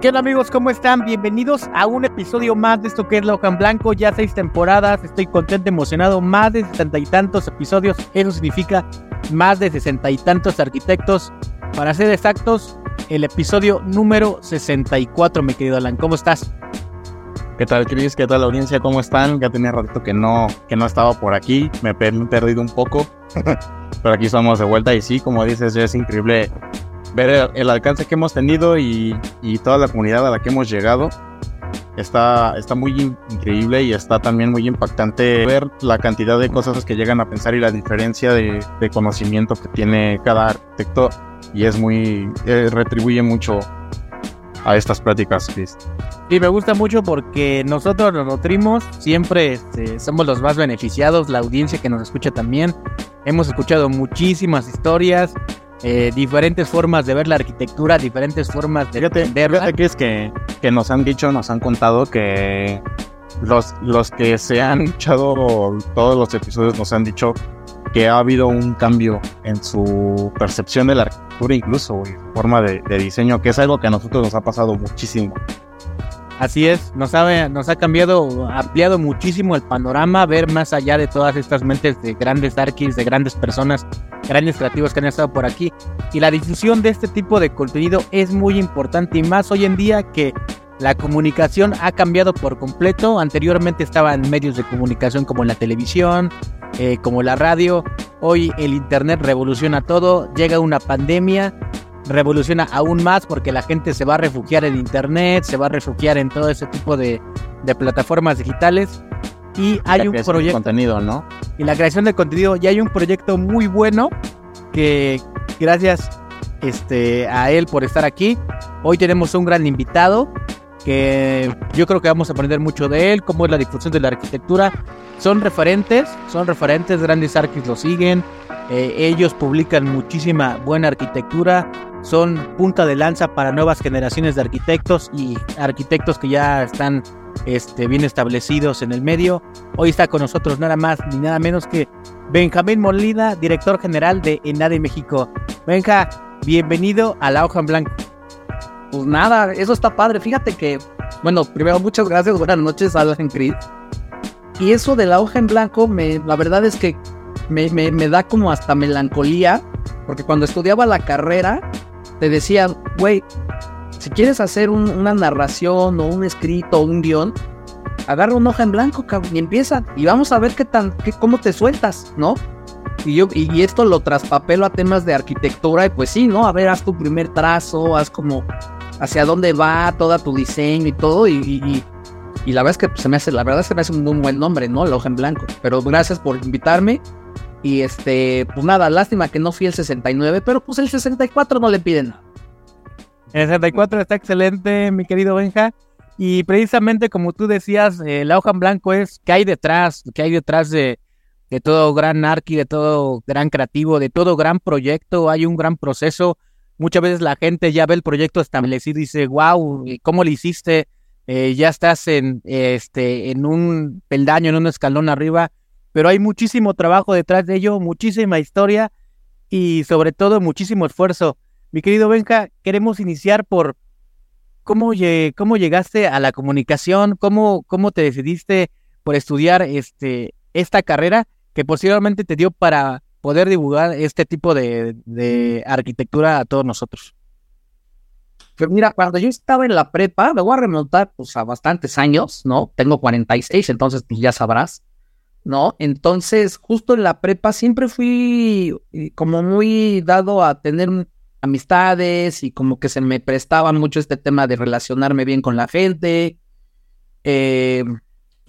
¿Qué onda amigos? ¿Cómo están? Bienvenidos a un episodio más de esto que es La Hoja en Blanco. Ya seis temporadas, estoy contento, emocionado. Más de sesenta y tantos episodios. Eso significa más de sesenta y tantos arquitectos. Para ser exactos, el episodio número 64, mi querido Alan. ¿Cómo estás? ¿Qué tal, Chris? ¿Qué tal, la audiencia? ¿Cómo están? Ya tenía ratito que no, que no estaba por aquí. Me he perdido un poco. Pero aquí estamos de vuelta. Y sí, como dices, es increíble ver el, alcance que hemos tenido y, toda la comunidad a la que hemos llegado. Está, está muy in increíble y está también muy impactante ver la cantidad de cosas que llegan a pensar y la diferencia de, conocimiento que tiene cada arquitecto. Y es muy. Eh, retribuye mucho a estas pláticas, Chris. Sí, me gusta mucho porque nosotros nos nutrimos, siempre este, somos los más beneficiados, la audiencia que nos escucha también. Hemos escuchado muchísimas historias, eh, diferentes formas de ver la arquitectura, diferentes formas de fíjate, entenderla. Fíjate que es que, que nos han dicho, nos han contado que los, los que se han echado todos los episodios nos han dicho que ha habido un cambio en su percepción de la arquitectura, incluso, y forma de, de diseño, que es algo que a nosotros nos ha pasado muchísimo. Así es, nos ha, nos ha cambiado, ampliado muchísimo el panorama, ver más allá de todas estas mentes de grandes arquis, de grandes personas, grandes creativos que han estado por aquí. Y la difusión de este tipo de contenido es muy importante y más hoy en día que la comunicación ha cambiado por completo. Anteriormente estaban medios de comunicación como la televisión, eh, como la radio. Hoy el Internet revoluciona todo, llega una pandemia revoluciona aún más porque la gente se va a refugiar en internet, se va a refugiar en todo ese tipo de, de plataformas digitales. Y hay un proyecto. De contenido, ¿no? Y la creación de contenido. Y hay un proyecto muy bueno que gracias este, a él por estar aquí. Hoy tenemos un gran invitado que yo creo que vamos a aprender mucho de él, cómo es la difusión de la arquitectura. Son referentes, son referentes, grandes arquis lo siguen. Eh, ellos publican muchísima buena arquitectura, son punta de lanza para nuevas generaciones de arquitectos y arquitectos que ya están este, bien establecidos en el medio. Hoy está con nosotros nada más ni nada menos que Benjamín Molina, director general de Enade México. Benja, bienvenido a La Hoja en Blanco. Pues nada, eso está padre. Fíjate que, bueno, primero muchas gracias, buenas noches, Alan Creed. Y eso de la hoja en blanco, me, la verdad es que me, me, me da como hasta melancolía, porque cuando estudiaba la carrera, te decían, güey, si quieres hacer un, una narración o un escrito o un guion, agarra una hoja en blanco, cabrón, y empieza. Y vamos a ver qué tan, qué, cómo te sueltas, ¿no? Y yo, y, esto lo traspapelo a temas de arquitectura, y pues sí, ¿no? A ver, haz tu primer trazo, haz como hacia dónde va toda tu diseño y todo, y, la verdad es que se me hace, la verdad es que me hace un buen nombre, ¿no? La hoja en blanco. Pero gracias por invitarme. Y este, pues nada, lástima que no fui el 69, pero pues el 64 no le piden nada. El 64 está excelente, mi querido Benja. Y precisamente como tú decías, eh, la hoja en blanco es qué hay detrás, qué hay detrás de, de todo gran arqui, de todo gran creativo, de todo gran proyecto. Hay un gran proceso. Muchas veces la gente ya ve el proyecto establecido y dice, wow, ¿cómo lo hiciste? Eh, ya estás en, este, en un peldaño, en un escalón arriba, pero hay muchísimo trabajo detrás de ello, muchísima historia y sobre todo muchísimo esfuerzo. Mi querido Benja, queremos iniciar por cómo, cómo llegaste a la comunicación, cómo, cómo te decidiste por estudiar este, esta carrera que posiblemente te dio para poder divulgar este tipo de, de arquitectura a todos nosotros. Pero mira, cuando yo estaba en la prepa, me voy a remontar pues a bastantes años, ¿no? Tengo 46, entonces pues ya sabrás, ¿no? Entonces, justo en la prepa siempre fui eh, como muy dado a tener amistades y como que se me prestaba mucho este tema de relacionarme bien con la gente. Eh,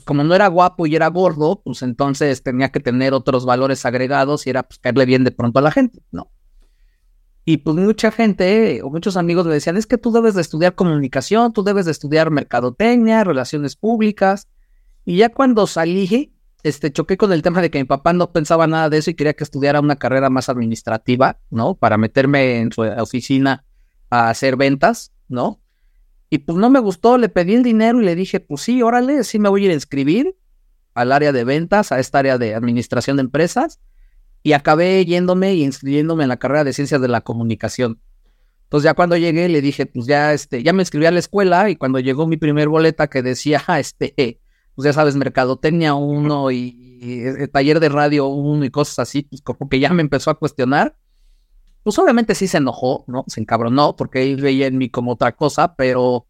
como no era guapo y era gordo, pues entonces tenía que tener otros valores agregados y era pues caerle bien de pronto a la gente, ¿no? Y pues mucha gente o muchos amigos me decían, es que tú debes de estudiar comunicación, tú debes de estudiar mercadotecnia, relaciones públicas. Y ya cuando salí, este, choqué con el tema de que mi papá no pensaba nada de eso y quería que estudiara una carrera más administrativa, ¿no? Para meterme en su oficina a hacer ventas, ¿no? Y pues no me gustó, le pedí el dinero y le dije, pues sí, órale, sí me voy a ir a inscribir al área de ventas, a esta área de administración de empresas y acabé yéndome y inscribiéndome en la carrera de ciencias de la comunicación. Entonces ya cuando llegué le dije, pues ya este, ya me inscribí a la escuela y cuando llegó mi primer boleta que decía, este, pues ya sabes, mercadotecnia 1 y, y, taller de radio 1 y cosas así, pues como que ya me empezó a cuestionar. Pues obviamente sí se enojó, ¿no? Se encabronó porque él veía en mí como otra cosa, pero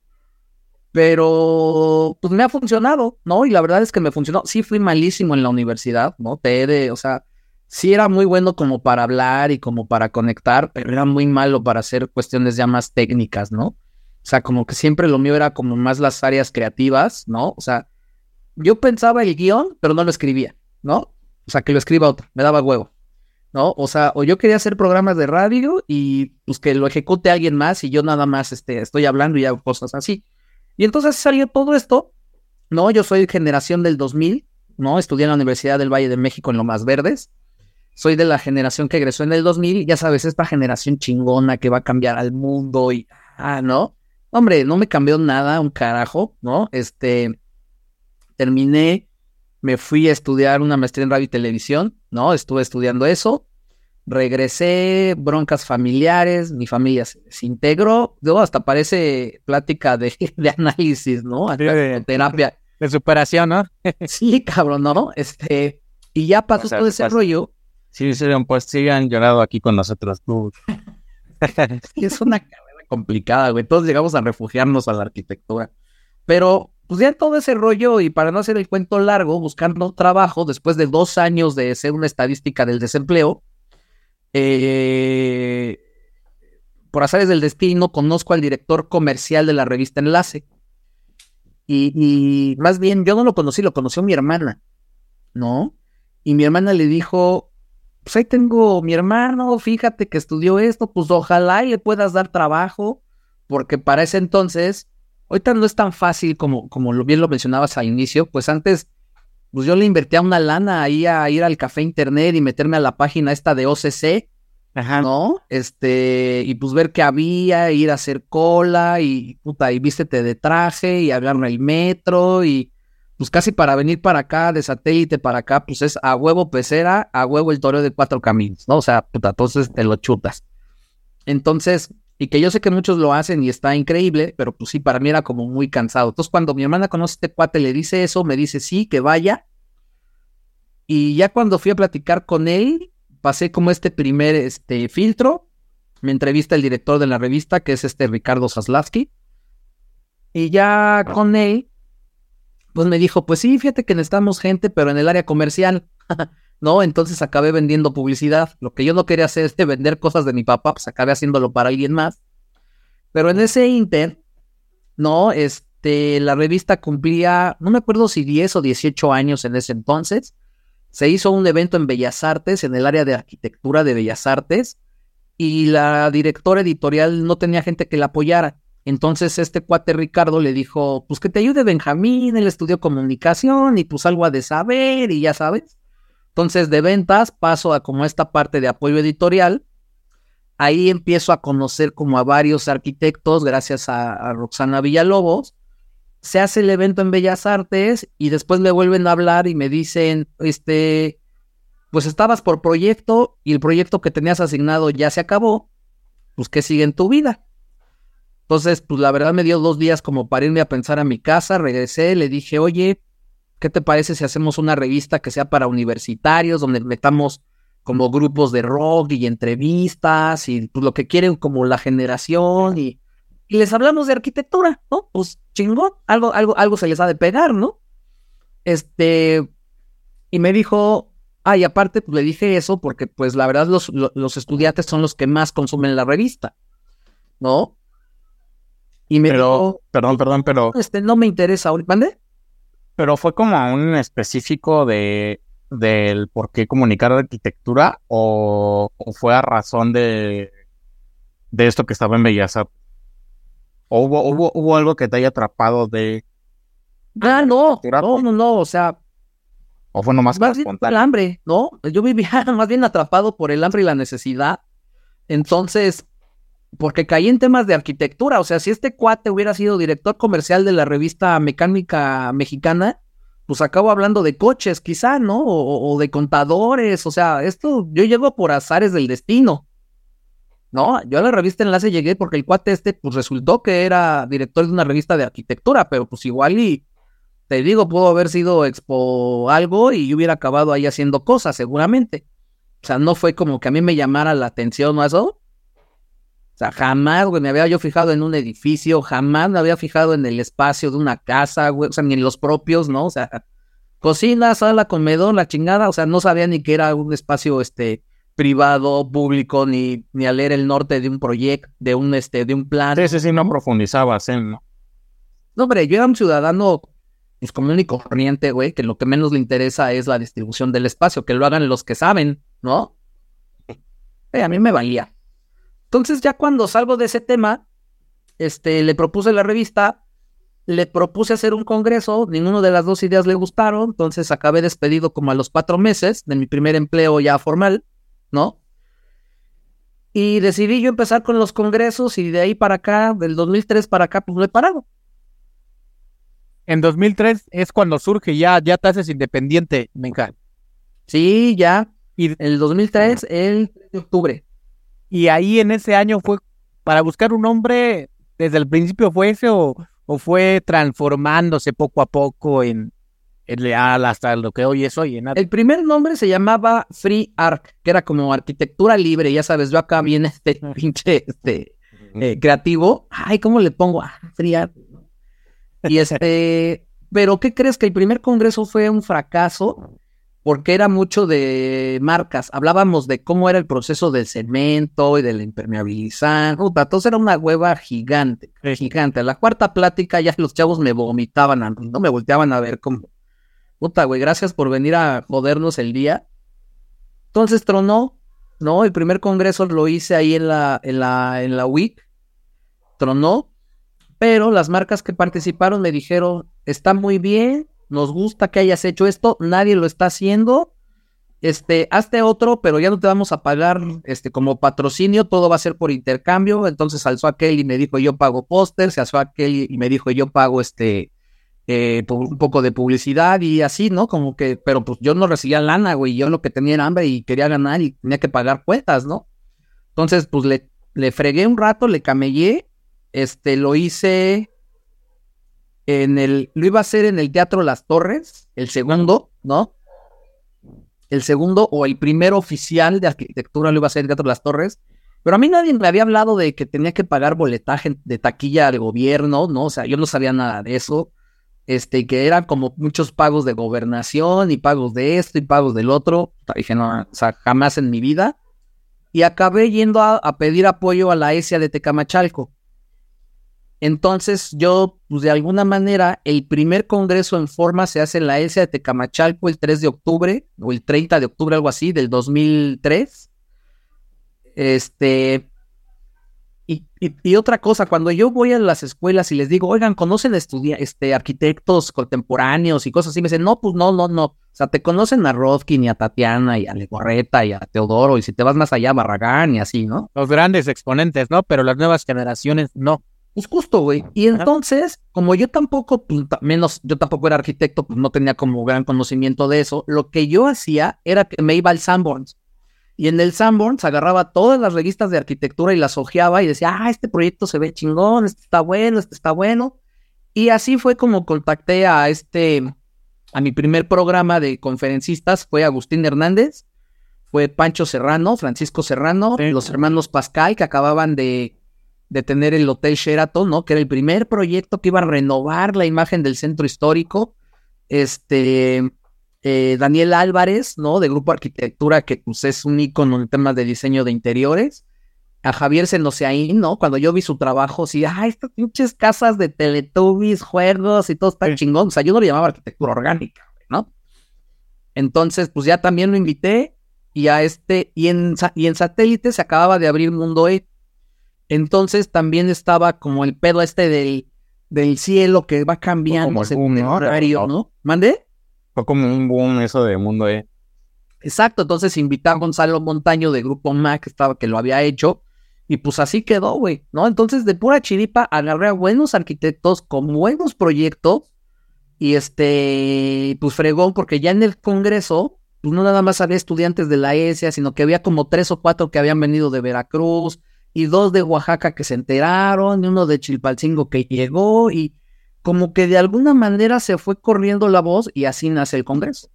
pero pues me ha funcionado, ¿no? Y la verdad es que me funcionó. Sí fui malísimo en la universidad, ¿no? Te de, o sea, sí era muy bueno como para hablar y como para conectar, pero era muy malo para hacer cuestiones ya más técnicas, ¿no? O sea, como que siempre lo mío era como más las áreas creativas, ¿no? O sea, yo pensaba el guion, pero no lo escribía, ¿no? O sea, que lo escriba otro, me daba huevo, ¿no? O sea, o yo quería hacer programas de radio y pues que lo ejecute alguien más y yo nada más este, estoy hablando y hago cosas así. Y entonces salió todo esto, ¿no? Yo soy generación del 2000, ¿no? Estudié en la Universidad del Valle de México en Lo Más Verdes soy de la generación que egresó en el 2000, ya sabes, esta generación chingona que va a cambiar al mundo y, ah, ¿no? Hombre, no me cambió nada, un carajo, ¿no? Este, terminé, me fui a estudiar una maestría en radio y televisión, ¿no? Estuve estudiando eso, regresé, broncas familiares, mi familia se, integró, luego hasta parece plática de, de análisis, ¿no? de, terapia. De superación, ¿no? sí, cabrón, ¿no? Este, y ya pasó o sea, todo ese rollo Sí, pues sigan llorado aquí con nosotros. es una carrera complicada, güey. Todos llegamos a refugiarnos a la arquitectura. Pero, pues ya todo ese rollo, y para no hacer el cuento largo, buscando trabajo después de dos años de ser una estadística del desempleo, eh, por azares del destino, conozco al director comercial de la revista Enlace. Y, y, más bien, yo no lo conocí, lo conoció mi hermana, ¿no? Y mi hermana le dijo, pues ahí tengo mi hermano, fíjate que estudió esto, pues ojalá y le puedas dar trabajo, porque para ese entonces, ahorita no es tan fácil como, como bien lo mencionabas al inicio, pues antes, pues yo le invertía una lana ahí a ir al café internet y meterme a la página esta de OCC, Ajá. ¿no? Este, y pues ver qué había, ir a hacer cola y puta, y vístete de traje y hablarme el metro y pues casi para venir para acá, de satélite para acá, pues es a huevo pecera, a huevo el toro de cuatro caminos, ¿no? O sea, puta, entonces te lo chutas. Entonces, y que yo sé que muchos lo hacen y está increíble, pero pues sí, para mí era como muy cansado. Entonces, cuando mi hermana conoce a este cuate, le dice eso, me dice sí, que vaya. Y ya cuando fui a platicar con él, pasé como este primer este, filtro. Me entrevista el director de la revista, que es este Ricardo Zaslavsky. Y ya con él, pues me dijo, pues sí, fíjate que necesitamos gente, pero en el área comercial, ¿no? Entonces acabé vendiendo publicidad. Lo que yo no quería hacer es de vender cosas de mi papá, pues acabé haciéndolo para alguien más. Pero en ese inter, ¿no? Este, la revista cumplía, no me acuerdo si 10 o 18 años en ese entonces. Se hizo un evento en Bellas Artes, en el área de arquitectura de Bellas Artes, y la directora editorial no tenía gente que la apoyara. Entonces este cuate Ricardo le dijo, pues que te ayude Benjamín, él estudió comunicación y pues algo ha de saber y ya sabes. Entonces de ventas paso a como esta parte de apoyo editorial. Ahí empiezo a conocer como a varios arquitectos gracias a, Roxana Villalobos. Se hace el evento en Bellas Artes y después me vuelven a hablar y me dicen, este, pues estabas por proyecto y el proyecto que tenías asignado ya se acabó, pues ¿qué sigue en tu vida? Entonces, pues la verdad me dio dos días como para irme a pensar a mi casa, regresé, le dije, oye, ¿qué te parece si hacemos una revista que sea para universitarios, donde metamos como grupos de rock y entrevistas y pues lo que quieren como la generación y, y les hablamos de arquitectura, ¿no? Pues chingón, algo, algo, algo se les ha de pegar, ¿no? Este, y me dijo, ay, aparte, pues le dije eso porque, pues la verdad, los, lo- los estudiantes son los que más consumen la revista, ¿no? Y me Pero, dijo, perdón, perdón, pero, este, no me interesa ahorita, ¿mande? Pero fue como un específico de del por qué comunicar arquitectura o, o fue a razón de, de esto que estaba en Bellas Artes? ¿O hubo, hubo, hubo algo que te haya atrapado de, Ah, no, no, no, no, o sea, o fue nomás más bien fue el hambre, ¿no? Yo vivía más bien atrapado por el hambre y la necesidad. Entonces, porque caí en temas de arquitectura. O sea, si este cuate hubiera sido director comercial de la revista Mecánica Mexicana, pues acabo hablando de coches, quizá, ¿no? O, o- de contadores. O sea, esto yo llego por azares del destino. No, yo a la revista Enlace llegué porque el cuate este, pues resultó que era director de una revista de arquitectura, pero pues igual y te digo, pudo haber sido expo algo y hubiera acabado ahí haciendo cosas, seguramente. O sea, no fue como que a mí me llamara la atención o eso. O sea, jamás, güey, me había yo fijado en un edificio, jamás me había fijado en el espacio de una casa, güey, o sea, ni en los propios, ¿no? O sea, cocina, sala, comedor, la chingada, o sea, no sabía ni que era un espacio, este, privado, público, ni, ni a leer el norte de un proyecto, de un, este, de un plan. Sí, sí, sí, no profundizabas en, ¿no? No, hombre, yo era un ciudadano pues, común y corriente, güey, que lo que menos le interesa es la distribución del espacio, que lo hagan los que saben, ¿no? Eh, a mí me valía. Entonces, ya cuando salgo de ese tema, este, le propuse la revista, le propuse hacer un congreso, ninguna de las dos ideas le gustaron, entonces acabé despedido como a los cuatro meses de mi primer empleo ya formal, ¿no? Y decidí yo empezar con los congresos y de ahí para acá, del 2003 para acá, pues no he parado. En 2003 es cuando surge, ya, ya te haces independiente, Benja. Sí, ya. Y, El 2003, el 3 de octubre. Y ahí en ese año fue para buscar un nombre, desde el principio fue ese o, o fue transformándose poco a poco en, en leal hasta lo que hoy es hoy. En El primer nombre se llamaba Free Arc, que era como arquitectura libre. Ya sabes, yo acá viene este pinche este, eh, creativo. Ay, ¿cómo le pongo? Ah, Free Arc. Y este, pero ¿qué crees? Que el primer congreso fue un fracaso porque era mucho de marcas. Hablábamos de cómo era el proceso del cemento y del impermeabilizar. Puta, entonces era una hueva gigante, gigante. La cuarta plática ya los chavos me vomitaban a no me volteaban a ver como, puta, güey, gracias por venir a jodernos el día. Entonces tronó, ¿no? El primer congreso lo hice ahí en la, en la, en la WIC. Tronó, pero las marcas que participaron me dijeron, está muy bien, nos gusta que hayas hecho esto, nadie lo está haciendo. Este, hazte otro, pero ya no te vamos a pagar este como patrocinio, todo va a ser por intercambio. Entonces alzó aquel y me dijo yo pago póster, se alzó aquel y me dijo yo pago este eh, un poco de publicidad y así, ¿no? Como que, pero pues yo no recibía lana, güey, yo lo que tenía era hambre y quería ganar y tenía que pagar cuentas, ¿no? Entonces, pues le, le fregué un rato, le camellé, este, lo hice en el, lo iba a hacer en el Teatro Las Torres, el segundo, ¿no? El segundo o el primer oficial de arquitectura lo iba a hacer en el Teatro Las Torres, pero a mí nadie me había hablado de que tenía que pagar boletaje de taquilla al gobierno, ¿no? O sea, yo no sabía nada de eso este, que eran como muchos pagos de gobernación y pagos de esto y pagos del otro. Dije, no, o sea, jamás en mi vida. Y acabé yendo a, a pedir apoyo a la ESIA de Tecamachalco. Entonces yo, pues de alguna manera, el primer congreso en forma se hace en la ESIA de Tecamachalco el 3 de octubre, o el 30 de octubre, algo así, del 2003. Este, y, y- y otra cosa, cuando yo voy a las escuelas y les digo, oigan, ¿conocen este, arquitectos contemporáneos y cosas así? Me dicen, no, pues no, no, no. O sea, te conocen a Rodkin y a Tatiana y a Legorreta y a Teodoro, y si te vas más allá, Barragán y así, ¿no? Los grandes exponentes, ¿no? Pero las nuevas generaciones no. Pues justo, güey. Y entonces, como yo tampoco, pues, menos, yo tampoco era arquitecto, pues no tenía como gran conocimiento de eso, lo que yo hacía era que me iba al Sanborns. Y en el Sanborns agarraba todas las revistas de arquitectura y las hojeaba y decía, ah, este proyecto se ve chingón, este está bueno, este está bueno. Y así fue como contacté a este, a mi primer programa de conferencistas, fue Agustín Hernández, fue Pancho Serrano, Francisco Serrano, Sí. los hermanos Pascal, que acababan de, de tener el Hotel Sheraton, ¿no? Que era el primer proyecto que iba a renovar la imagen del centro histórico. Este, eh, Daniel Álvarez, ¿no? De Grupo Arquitectura, que pues es un ícono en temas de diseño de interiores. A Javier Senoseaín, ¿no? Cuando yo vi su trabajo, sí, ah, estas pinches casas de Teletubbies, juegos y todo está chingón. O sea, yo no le llamaba arquitectura orgánica, ¿no? Entonces, pues ya también lo invité y a este, y en, y en satélite se acababa de abrir Mundo E. Entonces también estaba como el pedo este del, del cielo que va cambiando según el horario, ¿no? ¿Mande? Fue como un boom eso de Mundo E. Exacto, entonces invité a Gonzalo Montaño de Grupo Mac, que, estaba, que lo había hecho, y pues así quedó, güey, ¿no? Entonces de pura chiripa agarré a buenos arquitectos con buenos proyectos, y este, pues fregón, porque ya en el Congreso, pues no nada más había estudiantes de la ESIA, sino que había como tres o cuatro que habían venido de Veracruz, y dos de Oaxaca que se enteraron, y uno de Chilpalcingo que llegó, y como que de alguna manera se fue corriendo la voz y así nace el Congreso.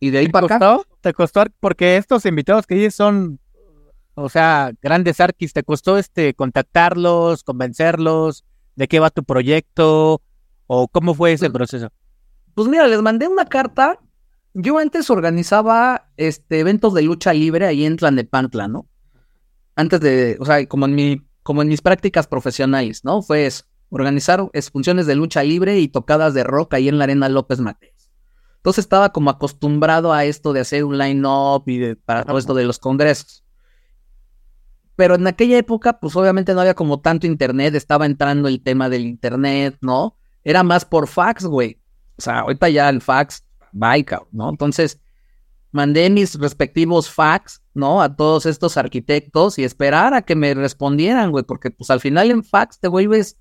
Y de ahí para acá. ¿Te costó? Porque estos invitados que hay son, o sea, grandes arquis, ¿te costó este contactarlos, convencerlos? ¿De qué va tu proyecto? ¿O cómo fue ese pues, proceso? Pues mira, les mandé una carta. Yo antes organizaba este, eventos de lucha libre ahí en Tlanepantla, ¿no? Antes de, o sea, como en, mi, como en mis prácticas profesionales, ¿no? Fue eso organizar funciones de lucha libre y tocadas de rock ahí en la Arena López Mateos. Entonces estaba como acostumbrado a esto de hacer un line-up y para todo esto de los congresos. Pero en aquella época, pues obviamente no había como tanto internet, estaba entrando el tema del internet, ¿no? Era más por fax, güey. O sea, ahorita ya el fax, bye, ¿no? Entonces, mandé mis respectivos fax, ¿no? A todos estos arquitectos y esperar a que me respondieran, güey, porque pues al final en fax te vuelves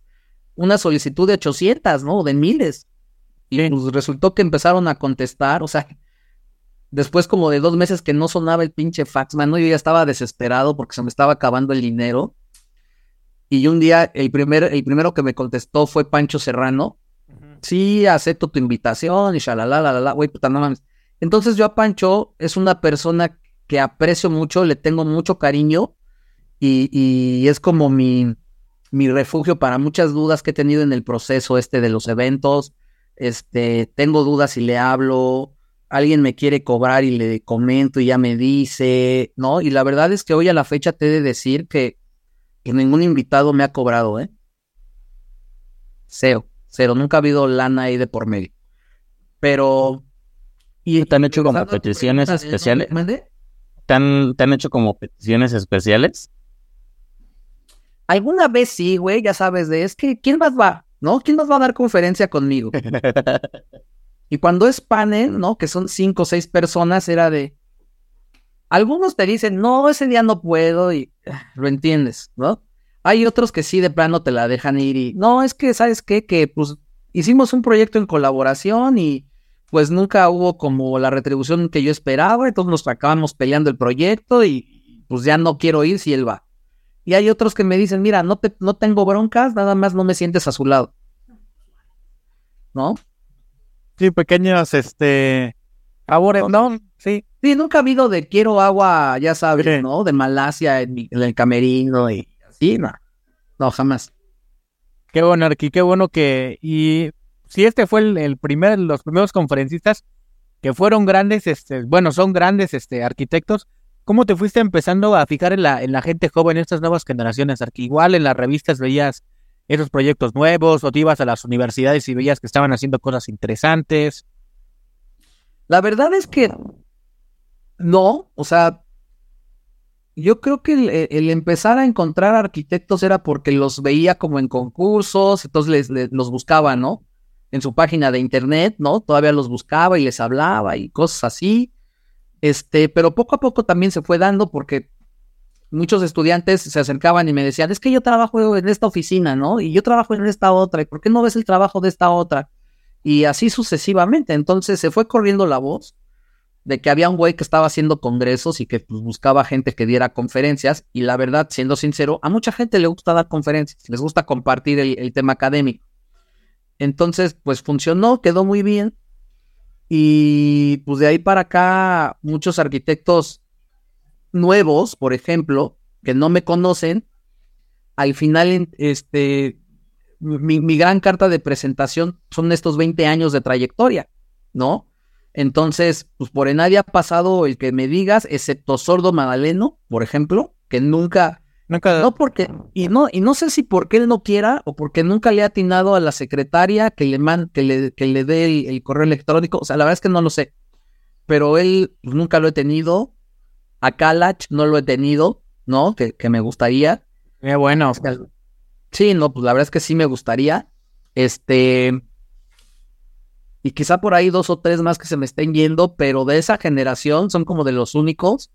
una solicitud de 800, ¿no? De miles. Y pues resultó que empezaron a contestar, o sea, después como de dos meses que no sonaba el pinche fax, mano, yo ya estaba desesperado porque se me estaba acabando el dinero. Y un día, el, primer, el primero que me contestó fue Pancho Serrano. Sí, acepto tu invitación y shalala, la, la, la, güey, puta, no mames. Entonces yo a Pancho es una persona que aprecio mucho, le tengo mucho cariño y, y es como mi, mi refugio para muchas dudas que he tenido en el proceso este de los eventos. Este, tengo dudas y le hablo, alguien me quiere cobrar y le comento y ya me dice, ¿no? Y la verdad es que hoy a la fecha te he de decir que, ningún invitado me ha cobrado, ¿eh? Cero, cero, nunca ha habido lana ahí de por medio. Pero... ¿Y te han hecho como peticiones especiales? ¿Te han, ¿Te han hecho como peticiones especiales? Alguna vez sí, güey, ya sabes, de es que, ¿quién más va? ¿No? ¿Quién más va a dar conferencia conmigo? y cuando es panel, ¿no? Que son cinco o seis personas, era de. Algunos te dicen, no, ese día no puedo, y ah, lo entiendes, ¿no? Hay otros que sí de plano te la dejan ir y. No, es que, ¿sabes qué? Que pues hicimos un proyecto en colaboración y pues nunca hubo como la retribución que yo esperaba, entonces nos acabamos peleando el proyecto y pues ya no quiero ir si él va. Y hay otros que me dicen, mira, no, te, no tengo broncas, nada más no me sientes a su lado. ¿No? Sí, pequeños, este... Ahora, no, sí. Sí, nunca ha habido de quiero agua, ya sabes, ¿no? De Malasia en, el camerino y así, no. No, jamás. Qué bueno, Arqui, qué bueno que... Y si este fue el, primer, los primeros conferencistas que fueron grandes, este, bueno, son grandes este, arquitectos, ¿Cómo te fuiste empezando a fijar en la, en la gente joven, en estas nuevas generaciones? Igual en las revistas veías esos proyectos nuevos o te ibas a las universidades y veías que estaban haciendo cosas interesantes. La verdad es que no, o sea, yo creo que el, empezar a encontrar arquitectos era porque los veía como en concursos, entonces les, los buscaba, ¿no? En su página de internet, ¿no? Todavía los buscaba y les hablaba y cosas así. Este, pero poco a poco también se fue dando porque muchos estudiantes se acercaban y me decían, es que yo trabajo en esta oficina, ¿no? Y yo trabajo en esta otra, ¿y por qué no ves el trabajo de esta otra? Y así sucesivamente. Entonces se fue corriendo la voz de que había un güey que estaba haciendo congresos y que pues, buscaba gente que diera conferencias. Y la verdad, siendo sincero, a mucha gente le gusta dar conferencias, les gusta compartir el tema académico. Entonces, pues funcionó, quedó muy bien. Y pues de ahí para acá, muchos arquitectos nuevos, por ejemplo, que no me conocen, al final, este, mi, mi gran carta de presentación son estos 20 años de trayectoria, ¿no? Entonces, pues por nadie ha pasado el que me digas, excepto Sordo Madaleno, por ejemplo, que nunca, Nunca, no porque, y no, y no sé si porque él no quiera o porque nunca le ha atinado a la secretaria que le man, que le, que le dé el, el correo electrónico. O sea, la verdad es que no lo sé. Pero él pues, nunca lo he tenido. A Kalach no lo he tenido, ¿no? Que, que me gustaría. Qué bueno. Sí, no, pues la verdad es que sí me gustaría. Este. Y quizá por ahí dos o tres más que se me estén yendo, pero de esa generación son como de los únicos.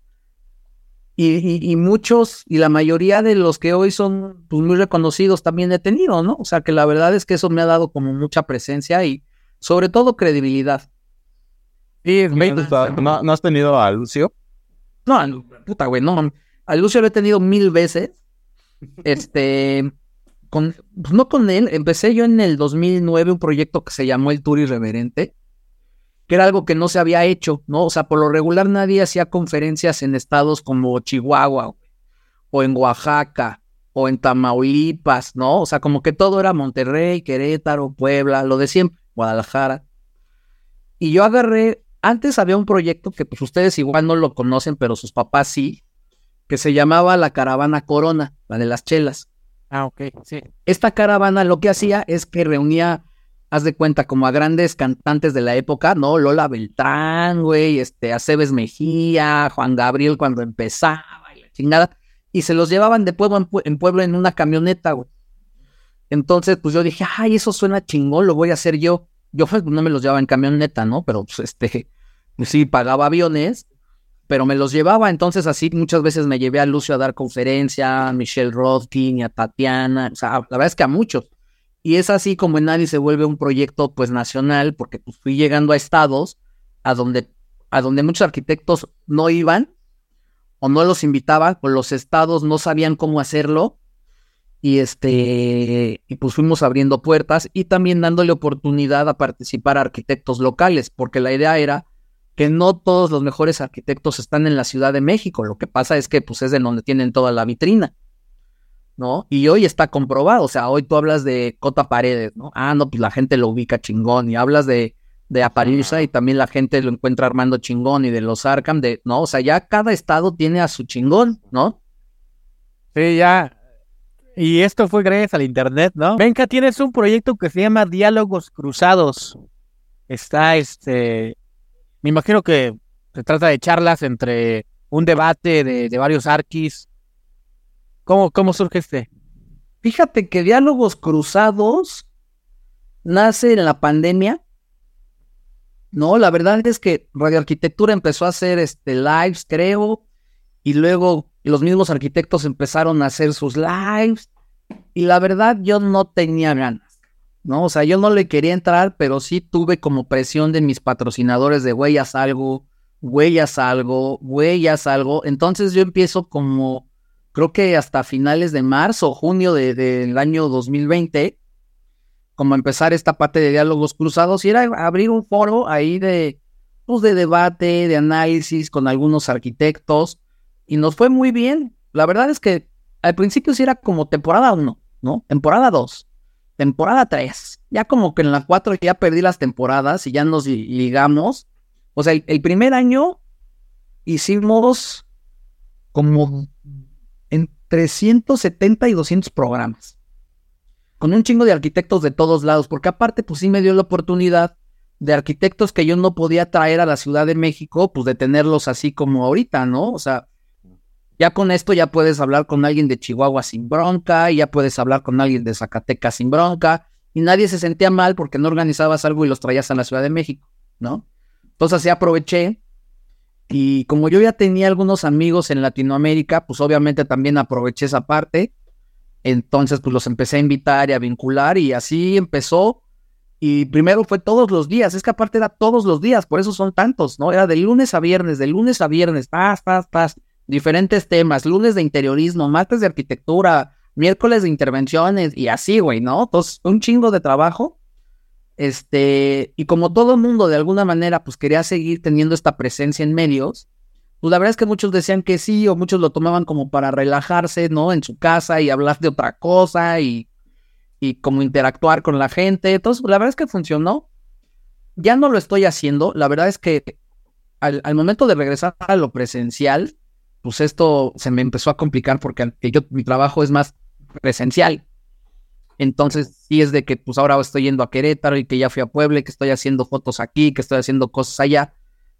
Y, y- y muchos, y la mayoría de los que hoy son pues, muy reconocidos también he tenido, ¿no? O sea que la verdad es que eso me ha dado como mucha presencia y sobre todo credibilidad. Verdad. ¿No, no has tenido a Lucio? No, puta, güey, no. A Lucio lo he tenido mil veces. Este, con, pues no con él. Empecé yo en el 2009 un proyecto que se llamó El Tour Irreverente, que era algo que no se había hecho, ¿no? O sea, por lo regular nadie hacía conferencias en estados como Chihuahua, o en Oaxaca, o en Tamaulipas, ¿no? O sea, como que todo era Monterrey, Querétaro, Puebla, lo de siempre, Guadalajara. Y yo agarré, antes había un proyecto que pues ustedes igual no lo conocen, pero sus papás sí, que se llamaba la Caravana Corona, la de las chelas. Ah, ok, sí. Esta caravana lo que hacía es que reunía, haz de cuenta, como a grandes cantantes de la época, ¿no? Lola Beltrán, güey, este, Aceves Mejía, Juan Gabriel cuando empezaba y la chingada, y se los llevaban de pueblo en, pue- en pueblo en una camioneta, güey. Entonces, pues yo dije, ay, eso suena chingón, lo voy a hacer yo. Yo pues, no me los llevaba en camioneta, ¿no? Pero pues este, sí, pagaba aviones, pero me los llevaba. Entonces, así muchas veces me llevé a Lucio a dar conferencia, a Michelle Rodkin y a Tatiana, o sea, la verdad es que a muchos. Y es así como en nadie se vuelve un proyecto pues nacional, porque pues fui llegando a estados a donde, a donde muchos arquitectos no iban o no los invitaban, o los estados no sabían cómo hacerlo. Y este, y pues fuimos abriendo puertas y también dándole oportunidad a participar a arquitectos locales, porque la idea era que no todos los mejores arquitectos están en la Ciudad de México. Lo que pasa es que pues es de donde tienen toda la vitrina. ¿No? Y hoy está comprobado, o sea, hoy tú hablas de Cota Paredes, ¿no? Ah, no, pues la gente lo ubica chingón, y hablas de, de y también la gente lo encuentra Armando chingón y de los Arkham, de, ¿no? O sea, ya cada estado tiene a su chingón, ¿no? Sí, ya. Y esto fue gracias al internet, ¿no? Venga, tienes un proyecto que se llama Diálogos Cruzados. Está, este, me imagino que se trata de charlas entre un debate de, de varios arquis. ¿Cómo, cómo surge este? Fíjate que Diálogos Cruzados nace en la pandemia. No, la verdad es que Radio Arquitectura empezó a hacer este lives, creo, y luego los mismos arquitectos empezaron a hacer sus lives, y la verdad yo no tenía ganas, ¿no? O sea, yo no le quería entrar, pero sí tuve como presión de mis patrocinadores de haz algo, haz algo, haz algo. Entonces yo empiezo como creo que hasta finales de marzo o junio de- del año 2020, como empezar esta parte de diálogos cruzados y era abrir un foro ahí de, pues, de debate, de análisis con algunos arquitectos y nos fue muy bien. La verdad es que al principio sí era como temporada 1, ¿no? Temporada 2, temporada 3. Ya como que en la 4 ya perdí las temporadas y ya nos li- ligamos. O sea, el, el primer año hicimos como entre 170 y 200 programas. Con un chingo de arquitectos de todos lados, porque aparte pues sí me dio la oportunidad de arquitectos que yo no podía traer a la Ciudad de México, pues de tenerlos así como ahorita, ¿no? O sea, ya con esto ya puedes hablar con alguien de Chihuahua sin bronca, ya puedes hablar con alguien de Zacatecas sin bronca, y nadie se sentía mal porque no organizabas algo y los traías a la Ciudad de México, ¿no? Entonces así aproveché y como yo ya tenía algunos amigos en Latinoamérica, pues obviamente también aproveché esa parte. Entonces, pues los empecé a invitar y a vincular y así empezó. Y primero fue todos los días, es que aparte era todos los días, por eso son tantos, ¿no? Era de lunes a viernes, de lunes a viernes, paz, paz, paz, diferentes temas, lunes de interiorismo, martes de arquitectura, miércoles de intervenciones y así, güey, ¿no? Entonces, un chingo de trabajo. Este, y como todo mundo de alguna manera, pues quería seguir teniendo esta presencia en medios, pues la verdad es que muchos decían que sí, o muchos lo tomaban como para relajarse, ¿no? En su casa y hablar de otra cosa y, y como interactuar con la gente. Entonces, la verdad es que funcionó. Ya no lo estoy haciendo. La verdad es que al, al momento de regresar a lo presencial, pues esto se me empezó a complicar porque yo, mi trabajo es más presencial. Entonces, sí es de que pues ahora estoy yendo a Querétaro y que ya fui a Puebla y que estoy haciendo fotos aquí, que estoy haciendo cosas allá.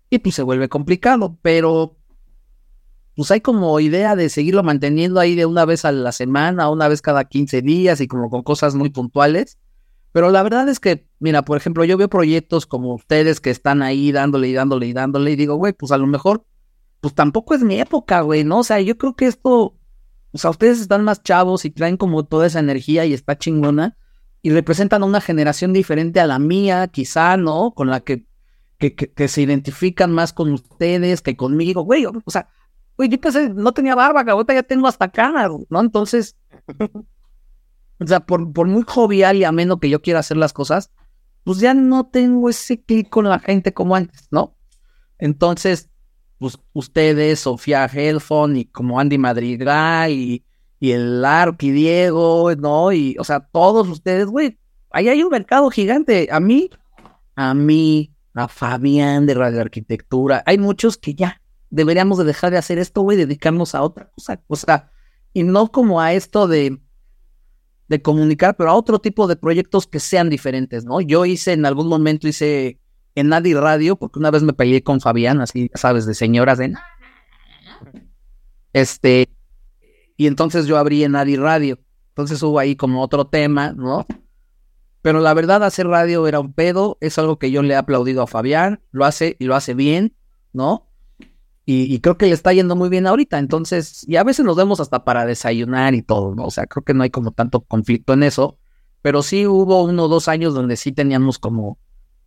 Y pues se vuelve complicado, pero pues hay como idea de seguirlo manteniendo ahí de una vez a la semana, una vez cada 15 días y como con cosas muy puntuales. Pero la verdad es que, mira, por ejemplo, yo veo proyectos como ustedes que están ahí dándole y dándole y dándole y digo, güey, pues a lo mejor, pues tampoco es mi época, güey, ¿no? O sea, yo creo que esto, o sea, ustedes están más chavos y traen como toda esa energía y está chingona y representan a una generación diferente a la mía, quizá, ¿no? Con la que, que, que, que se identifican más con ustedes que conmigo, güey, o sea, Güey, yo pensé, no tenía barba, ahorita ya tengo hasta cara, ¿no? Entonces, o sea, por, por muy jovial y ameno que yo quiera hacer las cosas, pues ya no tengo ese clic con la gente como antes, ¿no? Entonces, ustedes, Sofía Helfon y como Andy Madrigal y, y el Ark y Diego, ¿no? Y, o sea, todos ustedes, güey, ahí hay un mercado gigante. A mí, a mí, a Fabián de Radio Arquitectura, hay muchos que ya deberíamos de dejar de hacer esto, güey, dedicarnos a otra cosa, o sea, y no como a esto de, de comunicar, pero a otro tipo de proyectos que sean diferentes, ¿no? Yo hice en algún momento, hice en Nadie Radio, porque una vez me peleé con Fabián, así, sabes, de señoras de... Este, y entonces yo abrí en Nadie Radio, entonces hubo ahí como otro tema, ¿no? Pero la verdad, hacer radio era un pedo, es algo que yo le he aplaudido a Fabián, lo hace y lo hace bien, ¿no? Y, y, creo que le está yendo muy bien ahorita. Entonces, y a veces nos vemos hasta para desayunar y todo, ¿no? O sea, creo que no hay como tanto conflicto en eso. Pero sí hubo uno o dos años donde sí teníamos como,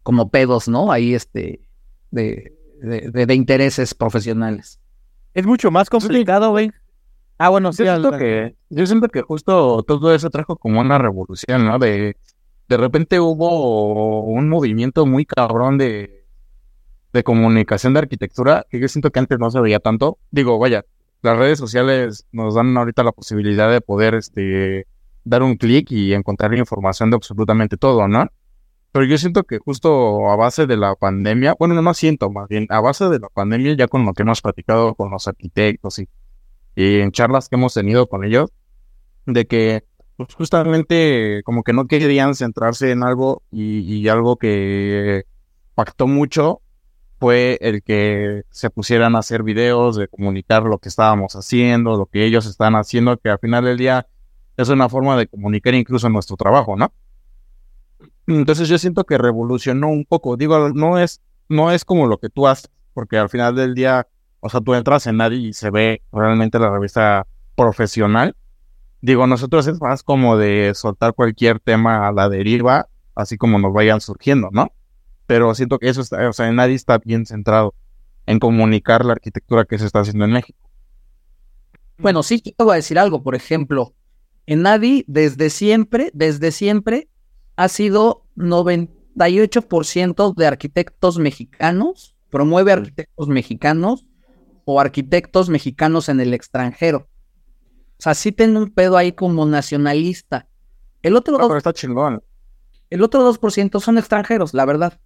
como pedos, ¿no? Ahí este, de, de, de, de intereses profesionales. Es mucho más complicado, güey. Ah, bueno, sí. Yo siento, que, yo siento que justo todo eso trajo como una revolución, ¿no? De, de repente hubo un movimiento muy cabrón de de comunicación de arquitectura que yo siento que antes no se veía tanto. Digo, vaya, las redes sociales nos dan ahorita la posibilidad de poder este, dar un clic y encontrar información de absolutamente todo, ¿no? Pero yo siento que justo a base de la pandemia, bueno, no, no siento más bien, a base de la pandemia, ya con lo que hemos platicado con los arquitectos y, en charlas que hemos tenido con ellos, de que pues justamente como que no querían centrarse en algo y algo que pactó mucho fue el que se pusieran a hacer videos, de comunicar lo que estábamos haciendo, lo que ellos están haciendo, que al final del día es una forma de comunicar incluso nuestro trabajo, ¿no? Entonces yo siento que revolucionó un poco. Digo, no es, no es como lo que tú haces, porque al final del día, o sea, tú entras en nadie y se ve realmente la revista profesional. Digo, nosotros es más como de soltar cualquier tema a la deriva, así como nos vayan surgiendo, ¿no? pero siento que eso está, o sea, nadie está bien centrado en comunicar la arquitectura que se está haciendo en México. Bueno, sí, te voy a decir algo, por ejemplo, en Nadi desde siempre, desde siempre ha sido 98% de arquitectos mexicanos, promueve arquitectos mexicanos o arquitectos mexicanos en el extranjero. O sea, sí tiene un pedo ahí como nacionalista. El otro, no, está chingón. El otro 2% son extranjeros, la verdad.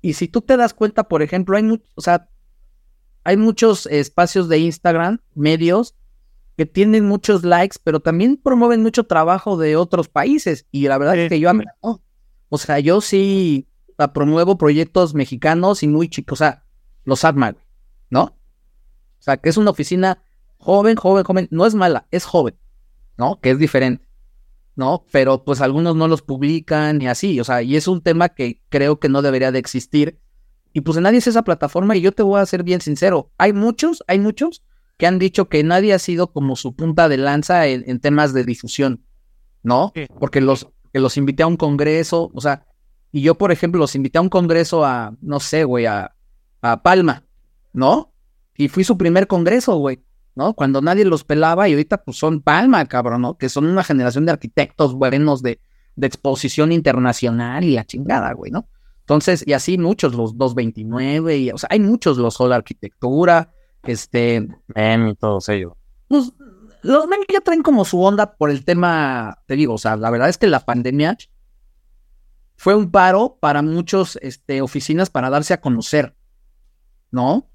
Y si tú te das cuenta, por ejemplo, hay, o sea, hay muchos espacios de Instagram, medios, que tienen muchos likes, pero también promueven mucho trabajo de otros países. Y la verdad sí. es que yo, oh, o sea, yo sí promuevo proyectos mexicanos y muy chicos, o sea, los ADMAR, ¿no? O sea, que es una oficina joven, joven, joven, no es mala, es joven, ¿no? Que es diferente. ¿no? Pero pues algunos no los publican y así, o sea, y es un tema que creo que no debería de existir. Y pues nadie es esa plataforma y yo te voy a ser bien sincero, hay muchos, hay muchos que han dicho que nadie ha sido como su punta de lanza en, en temas de difusión, ¿no? Sí. Porque los, que los invité a un congreso, o sea, y yo, por ejemplo, los invité a un congreso a, no sé, güey, a, a Palma, ¿no? Y fui su primer congreso, güey. ¿no? Cuando nadie los pelaba y ahorita pues son palma, cabrón, ¿no? Que son una generación de arquitectos buenos de, de exposición internacional y la chingada, güey, ¿no? Entonces, y así muchos, los 229, y, o sea, hay muchos los Sol Arquitectura, Este, Men y todos ellos. pues, los men ya traen como su onda por el tema, te digo, o sea, la verdad es que la pandemia fue un paro para muchos este, oficinas para darse a conocer, ¿no?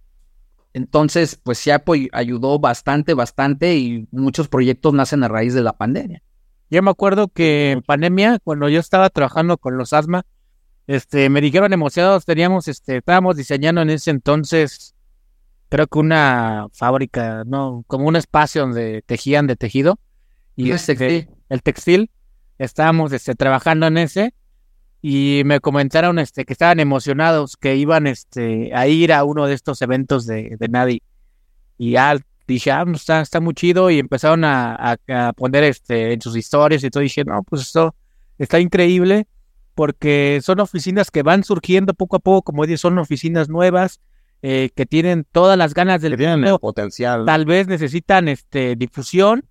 Entonces, pues sí apoy- ayudó bastante, bastante y muchos proyectos nacen a raíz de la pandemia. Yo me acuerdo que en pandemia, cuando yo estaba trabajando con los asma, este, me dijeron emocionados, teníamos, este, estábamos diseñando en ese entonces, creo que una fábrica, no, como un espacio donde tejían de tejido. Y Es este, textil. el textil, estábamos, este, trabajando en ese y me comentaron, este, que estaban emocionados, que iban, este, a ir a uno de estos eventos de, de Nadi. Y ya dije, ah, está, está muy chido. Y empezaron a, a- a poner este, en sus historias y todo. Y dije, no, pues esto está increíble porque son oficinas que van surgiendo poco a poco, como dices, son oficinas nuevas eh, que tienen todas las ganas del Que tienen el potencial. Tal vez necesitan este, difusión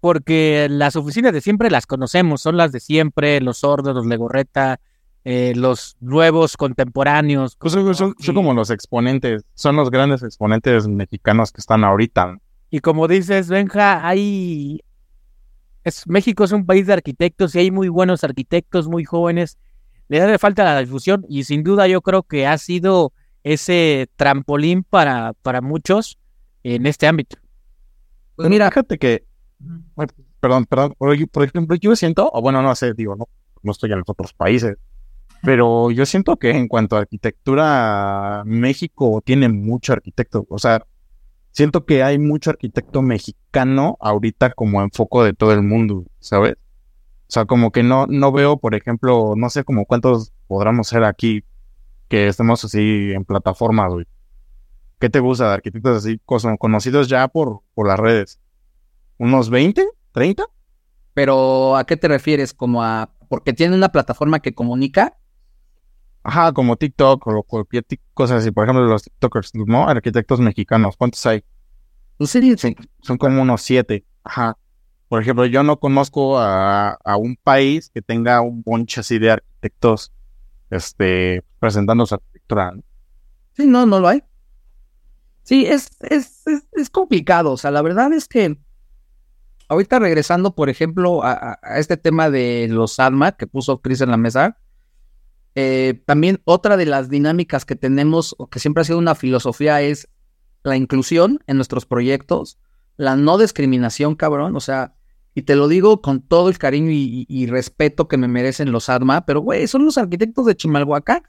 porque las oficinas de siempre las conocemos, son las de siempre, los sordos, los legorreta, eh, los nuevos contemporáneos. Pues son, son- son como los exponentes, son los grandes exponentes mexicanos que están ahorita. Y como dices, Benja, hay... Es, México es un país de arquitectos y hay muy buenos arquitectos, muy jóvenes. Le hace falta la difusión y sin duda yo creo que ha sido ese trampolín para, para muchos en este ámbito. Pues mira, Fíjate que, perdón, perdón, por, por ejemplo, yo siento, o bueno, no sé, digo, no, no estoy en los otros países, pero yo siento que en cuanto a arquitectura, México tiene mucho arquitecto, o sea, siento que hay mucho arquitecto mexicano ahorita como en foco de todo el mundo, ¿sabes? O sea, como que no, no veo, por ejemplo, no sé como cuántos podremos ser aquí que estemos así en plataformas, güey. ¿Qué te gusta de arquitectos así conocidos ya por, por las redes? ¿Unos 20? ¿30? pero ¿a qué te refieres? Como a, porque tiene una plataforma que comunica. Ajá, como TikTok o cualquier cosa así. Por ejemplo, los TikTokers, ¿no? Arquitectos mexicanos. ¿Cuántos hay? Pues sí, sí. Son como unos siete. Ajá. Por ejemplo, yo no conozco a, a un país que tenga un bonche así de arquitectos este, presentando su arquitectura. Sí, no, no lo hay. Sí, es, es, es, complicado. O sea, la verdad es que ahorita regresando, por ejemplo, a este tema de los ADMA que puso Chris en la mesa, eh, también otra de las dinámicas que tenemos, o que siempre ha sido una filosofía, es la inclusión en nuestros proyectos, la no discriminación, cabrón. O sea, y te lo digo con todo el cariño y, respeto que me merecen los ADMA, pero güey, son los arquitectos de Chimalhuacán.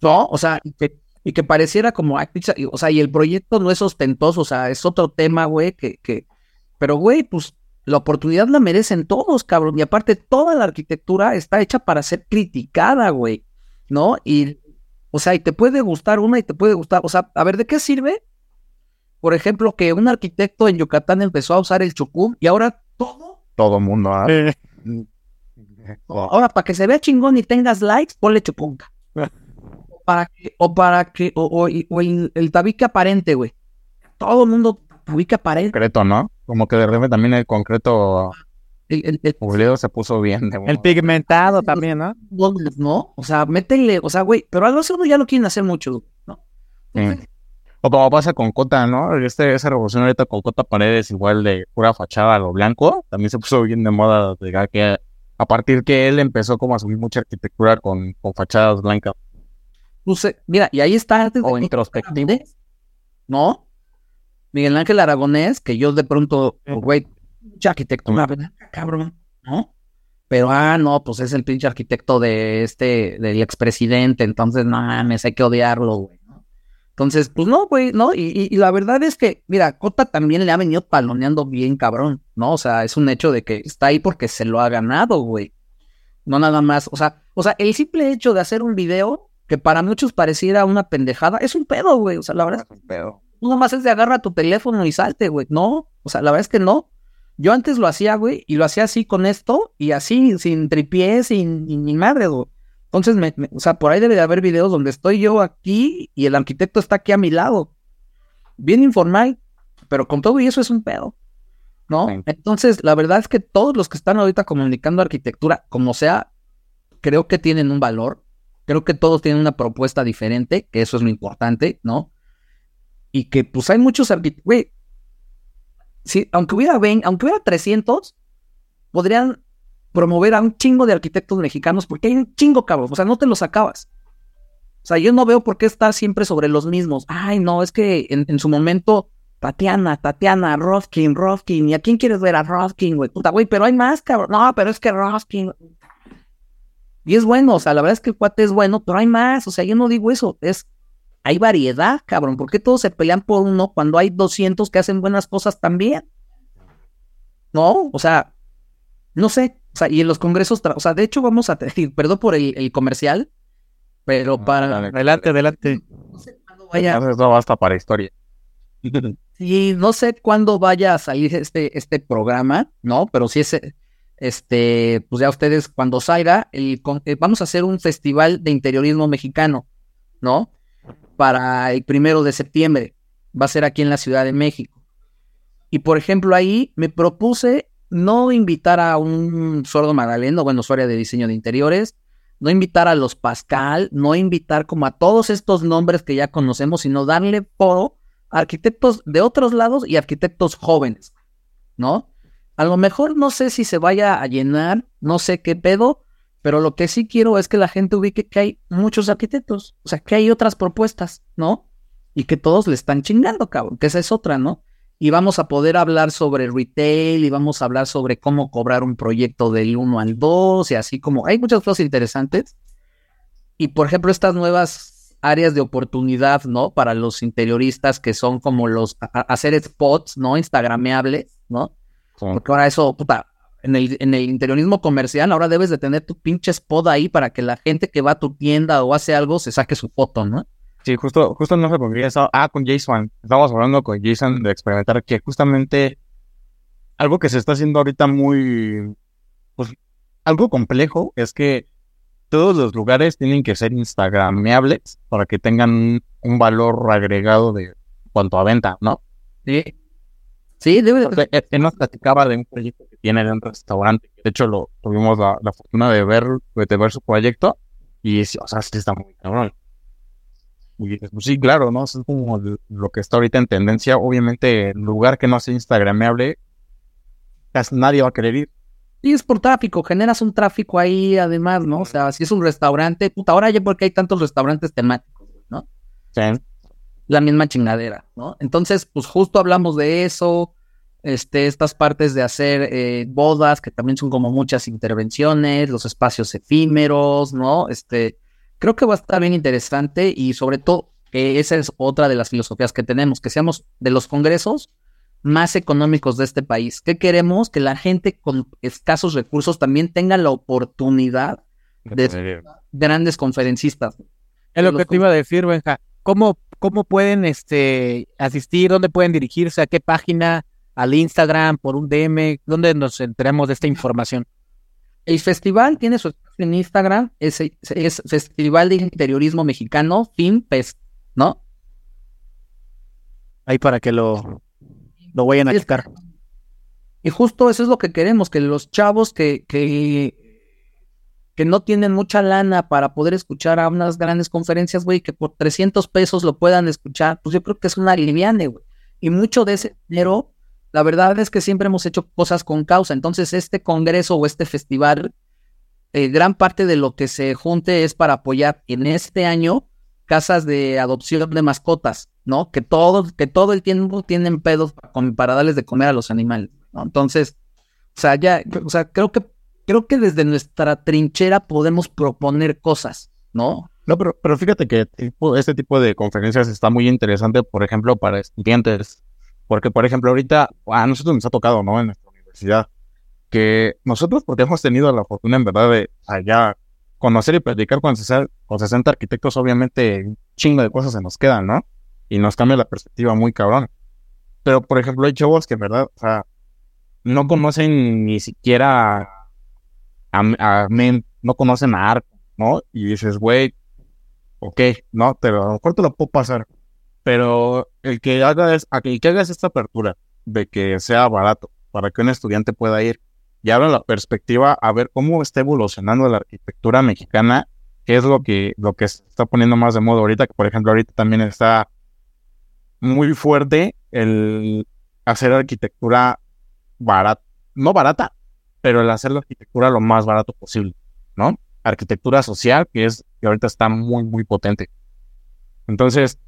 ¿no? O sea, y que, y que pareciera como, o sea, y el proyecto no es ostentoso, o sea, es otro tema, güey, que, que, pero, güey, pues la oportunidad la merecen todos, cabrón, y aparte toda la arquitectura está hecha para ser criticada, güey, ¿no? Y, o sea, y te puede gustar una y te puede gustar, o sea, a ver, ¿de qué sirve? Por ejemplo, que un arquitecto en Yucatán empezó a usar el chucum y ahora todo, Todo mundo. ¿ah? Eh, ahora para que se vea chingón y tengas likes, ponle chupunca. O para que, o para que, o, o- y- o el, el tabique aparente, güey. Todo el mundo tabique aparente. concreto, ¿no? Como que de repente también el concreto El, el, el- pulido se puso bien. de el pigmentado también, ¿no? ¿no? O sea, métele, o sea, güey, pero algo así uno ya lo quieren hacer mucho, ¿no? Sí. O como pasa con Cota, ¿no? Este, esa revolución ahorita con Cota Paredes, igual de pura fachada a lo blanco, también se puso bien de moda de que a partir que él empezó como a subir mucha arquitectura con, con fachadas blancas. Pues, eh, mira, y ahí está antes O de- introspectivo. ¿no? Miguel Ángel Aragonés, que yo de pronto, güey, pinche arquitectura, ¿verdad? Cabrón, ¿no? Pero, ah, no, pues es el pinche arquitecto de este, del expresidente, entonces, no mames, hay que odiarlo, güey, ¿no? Entonces, pues no, güey, ¿no? Y, y- y la verdad es que, mira, Cota también le ha venido paloneando bien cabrón, ¿no? O sea, es un hecho de que está ahí porque se lo ha ganado, güey. No nada más, o sea, o sea, el simple hecho de hacer un video que para muchos pareciera una pendejada, es un pedo, güey. O sea, la verdad, Pero, tú nomás es de agarra tu teléfono y salte, güey. No, o sea, la verdad es que no. Yo antes lo hacía, güey, y lo hacía así con esto, y así, sin tripié, sin ni, ni madre, güey. Entonces, me, me- o sea, por ahí debe de haber videos donde estoy yo aquí y el arquitecto está aquí a mi lado. Bien informal, pero con todo y eso es un pedo. ¿No? Sí. Entonces, la verdad es que todos los que están ahorita comunicando arquitectura, como sea, creo que tienen un valor. Creo que todos tienen una propuesta diferente, que eso es lo importante, ¿no? y que pues hay muchos arquitectos, güey, si, aunque hubiera 20, aunque hubiera 300, podrían promover a un chingo de arquitectos mexicanos porque hay un chingo, cabrón, o sea, no te los acabas. O sea, yo no veo por qué estar siempre sobre los mismos. Ay, no, es que en, su momento Tatiana, Tatiana, Roskin, Roskin. ¿Y a quién quieres ver? A Roskin, güey. Puta, güey, pero hay más, cabrón. No, pero es que Roskin. Y es bueno, o sea, la verdad es que el cuate es bueno, pero hay más. O sea, yo no digo eso. Es, hay variedad, cabrón. ¿Por qué todos se pelean por uno cuando hay 200 que hacen buenas cosas también? No, o sea, no sé. O sea, y en los congresos, o sea, de hecho vamos a decir, perdón por el, el comercial, pero para... Adelante, adelante. No sé cuándo vaya... Eso basta para historia. Y no sé cuándo vaya a salir este, este programa, ¿no? Pero si es, este, pues ya ustedes, cuando salga, el, eh, vamos a hacer un festival de interiorismo mexicano, ¿no? Para el primero de septiembre. Va a ser aquí en la Ciudad de México. Y por ejemplo, ahí me propuse no invitar a un sordo magdaleno, bueno, su área de diseño de interiores, no invitar a los Pascal, no invitar como a todos estos nombres que ya conocemos, sino darle foro a arquitectos de otros lados y arquitectos jóvenes, ¿no? A lo mejor no sé si se vaya a llenar, no sé qué pedo, pero lo que sí quiero es que la gente ubique que hay muchos arquitectos, o sea, que hay otras propuestas, ¿no? Y que todos le están chingando, cabrón, que esa es otra, ¿no? Y vamos a poder hablar sobre retail y vamos a hablar sobre cómo cobrar un proyecto del 1 al 2 y así como hay muchas cosas interesantes. Y por ejemplo, estas nuevas áreas de oportunidad, ¿no? Para los interioristas que son como los hacer spots, ¿no? Instagrameables, ¿no? Porque ahora eso, puta, en el, en el interiorismo comercial, ahora debes de tener tu pinche spot ahí para que la gente que va a tu tienda o hace algo se saque su foto, ¿no? Sí, justo, justo no sé con quién estaba. Ah, con Jason. Estábamos hablando con Jason de experimentar que justamente algo que se está haciendo ahorita muy, pues, algo complejo es que todos los lugares tienen que ser instagrameables para que tengan un valor agregado de cuanto a venta, ¿no? Sí. Sí, debe de Porque él- él nos platicaba de un proyecto que tiene en un restaurante. De hecho, lo tuvimos la, la fortuna de ver, de ver su proyecto. Y, o sea, sí está muy cabrón. Y pues sí, claro, ¿no? Eso es como lo que está ahorita en tendencia. Obviamente, el lugar que no sea instagrameable, casi nadie va a querer ir. Y es por tráfico, generas un tráfico ahí además, ¿no? O sea, si es un restaurante, puta, ahora ya porque hay tantos restaurantes temáticos, ¿no? Sí. La misma chingadera, ¿no? Entonces, pues justo hablamos de eso, este, estas partes de hacer eh, bodas, que también son como muchas intervenciones, los espacios efímeros, ¿no? Este, creo que va a estar bien interesante y sobre todo, que esa es otra de las filosofías que tenemos, que seamos de los congresos más económicos de este país. ¿Qué queremos? Que la gente con escasos recursos también tenga la oportunidad de grandes conferencistas. Es lo que te iba a decir, Benja. ¿Cómo, cómo pueden este, asistir? ¿Dónde pueden dirigirse? ¿A qué página? ¿Al Instagram? ¿Por un DM? ¿Dónde nos enteramos de esta información? El festival tiene su en Instagram, es, es Festival de Interiorismo Mexicano, FIMPES, ¿no? Ahí para que lo, lo vayan a checar. Y justo eso es lo que queremos, que los chavos que, que, que no tienen mucha lana para poder escuchar a unas grandes conferencias, güey, que por 300 pesos lo puedan escuchar, pues yo creo que es una liviane, güey. Y mucho de ese dinero, la verdad es que siempre hemos hecho cosas con causa. Entonces, este congreso o este festival, eh, gran parte de lo que se junte es para apoyar en este año casas de adopción de mascotas, ¿no? Que todo, que todo el tiempo tienen pedos para, darles de comer a los animales. Entonces, o sea, ya, o sea, creo que, creo que desde nuestra trinchera podemos proponer cosas, ¿no? No, pero, pero fíjate que este tipo de conferencias está muy interesante, por ejemplo, para estudiantes. Porque, por ejemplo, ahorita a nosotros nos ha tocado, ¿no? En nuestra universidad, que nosotros, porque hemos tenido la fortuna, en verdad, de allá conocer y platicar con 60, con 60 arquitectos, obviamente, un chingo de cosas se nos quedan, ¿no? Y nos cambia la perspectiva muy cabrón. Pero, por ejemplo, hay chavos que, en verdad, o sea, no conocen ni siquiera a, a no conocen a Arco, ¿no? Y dices, güey, ok, no, pero a lo mejor te lo puedo pasar. Pero el que hagas, a que, el que hagas esta apertura de que sea barato para que un estudiante pueda ir y abra la perspectiva a ver cómo está evolucionando la arquitectura mexicana, que es lo que, lo que se está poniendo más de moda ahorita, que por ejemplo ahorita también está muy fuerte el hacer arquitectura barata, no barata, pero el hacer la arquitectura lo más barato posible, ¿no? Arquitectura social, que es que ahorita está muy, muy potente. Entonces,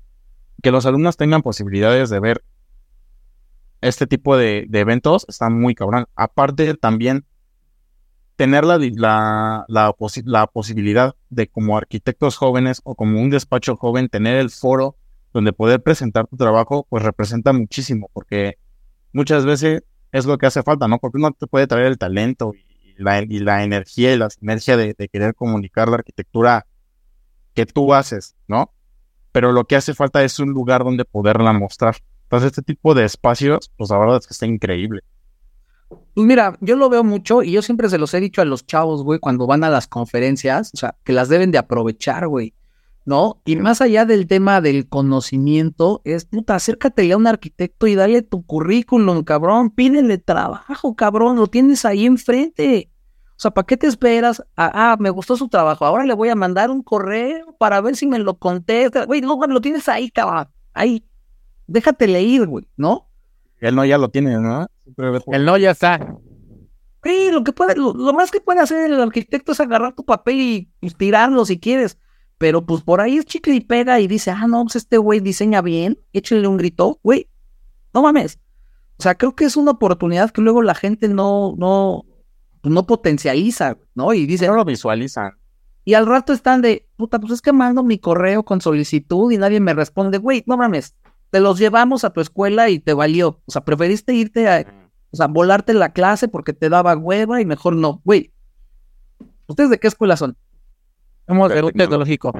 que los alumnos tengan posibilidades de ver este tipo de, eventos está muy cabrón. Aparte, también tener la, la, la, posibilidad de como arquitectos jóvenes o como un despacho joven, tener el foro donde poder presentar tu trabajo, pues representa muchísimo, porque muchas veces es lo que hace falta, ¿no? Porque uno te puede traer el talento y la, y la energía y la sinergia de, de, querer comunicar la arquitectura que tú haces, ¿no? Pero lo que hace falta es un lugar donde poderla mostrar. Entonces, este tipo de espacios, pues la verdad es que está increíble. Pues mira, yo lo veo mucho y yo siempre se los he dicho a los chavos, güey, cuando van a las conferencias, o sea, que las deben de aprovechar, güey, ¿no? Y más allá del tema del conocimiento, es, puta, acércate a un arquitecto y dale tu currículum, cabrón, pídele trabajo, cabrón, lo tienes ahí enfrente. O sea, ¿para qué te esperas? Ah, ah, me gustó su trabajo, ahora le voy a mandar un correo para ver si me lo contesta. Güey, no, lo tienes ahí, cabrón, ahí. Déjate leer, güey, ¿no? Él no ya lo tiene, ¿no? El no ya está. Sí, lo que puede, lo, más que puede hacer el arquitecto es agarrar tu papel y, tirarlo si quieres. Pero pues por ahí es chicle y pega y dice, ah, no, pues este güey diseña bien, échale un grito, güey, no mames. O sea, creo que es una oportunidad que luego la gente no, no, no potencializa, ¿no? Y dice. No lo visualiza. Y al rato están de, puta, pues es que mando mi correo con solicitud y nadie me responde, güey, no mames, te los llevamos a tu escuela y te valió. O sea, preferiste irte a, o sea, volarte la clase porque te daba hueva y mejor no. Güey, ¿ustedes de qué escuela son? Somos de tecnológico.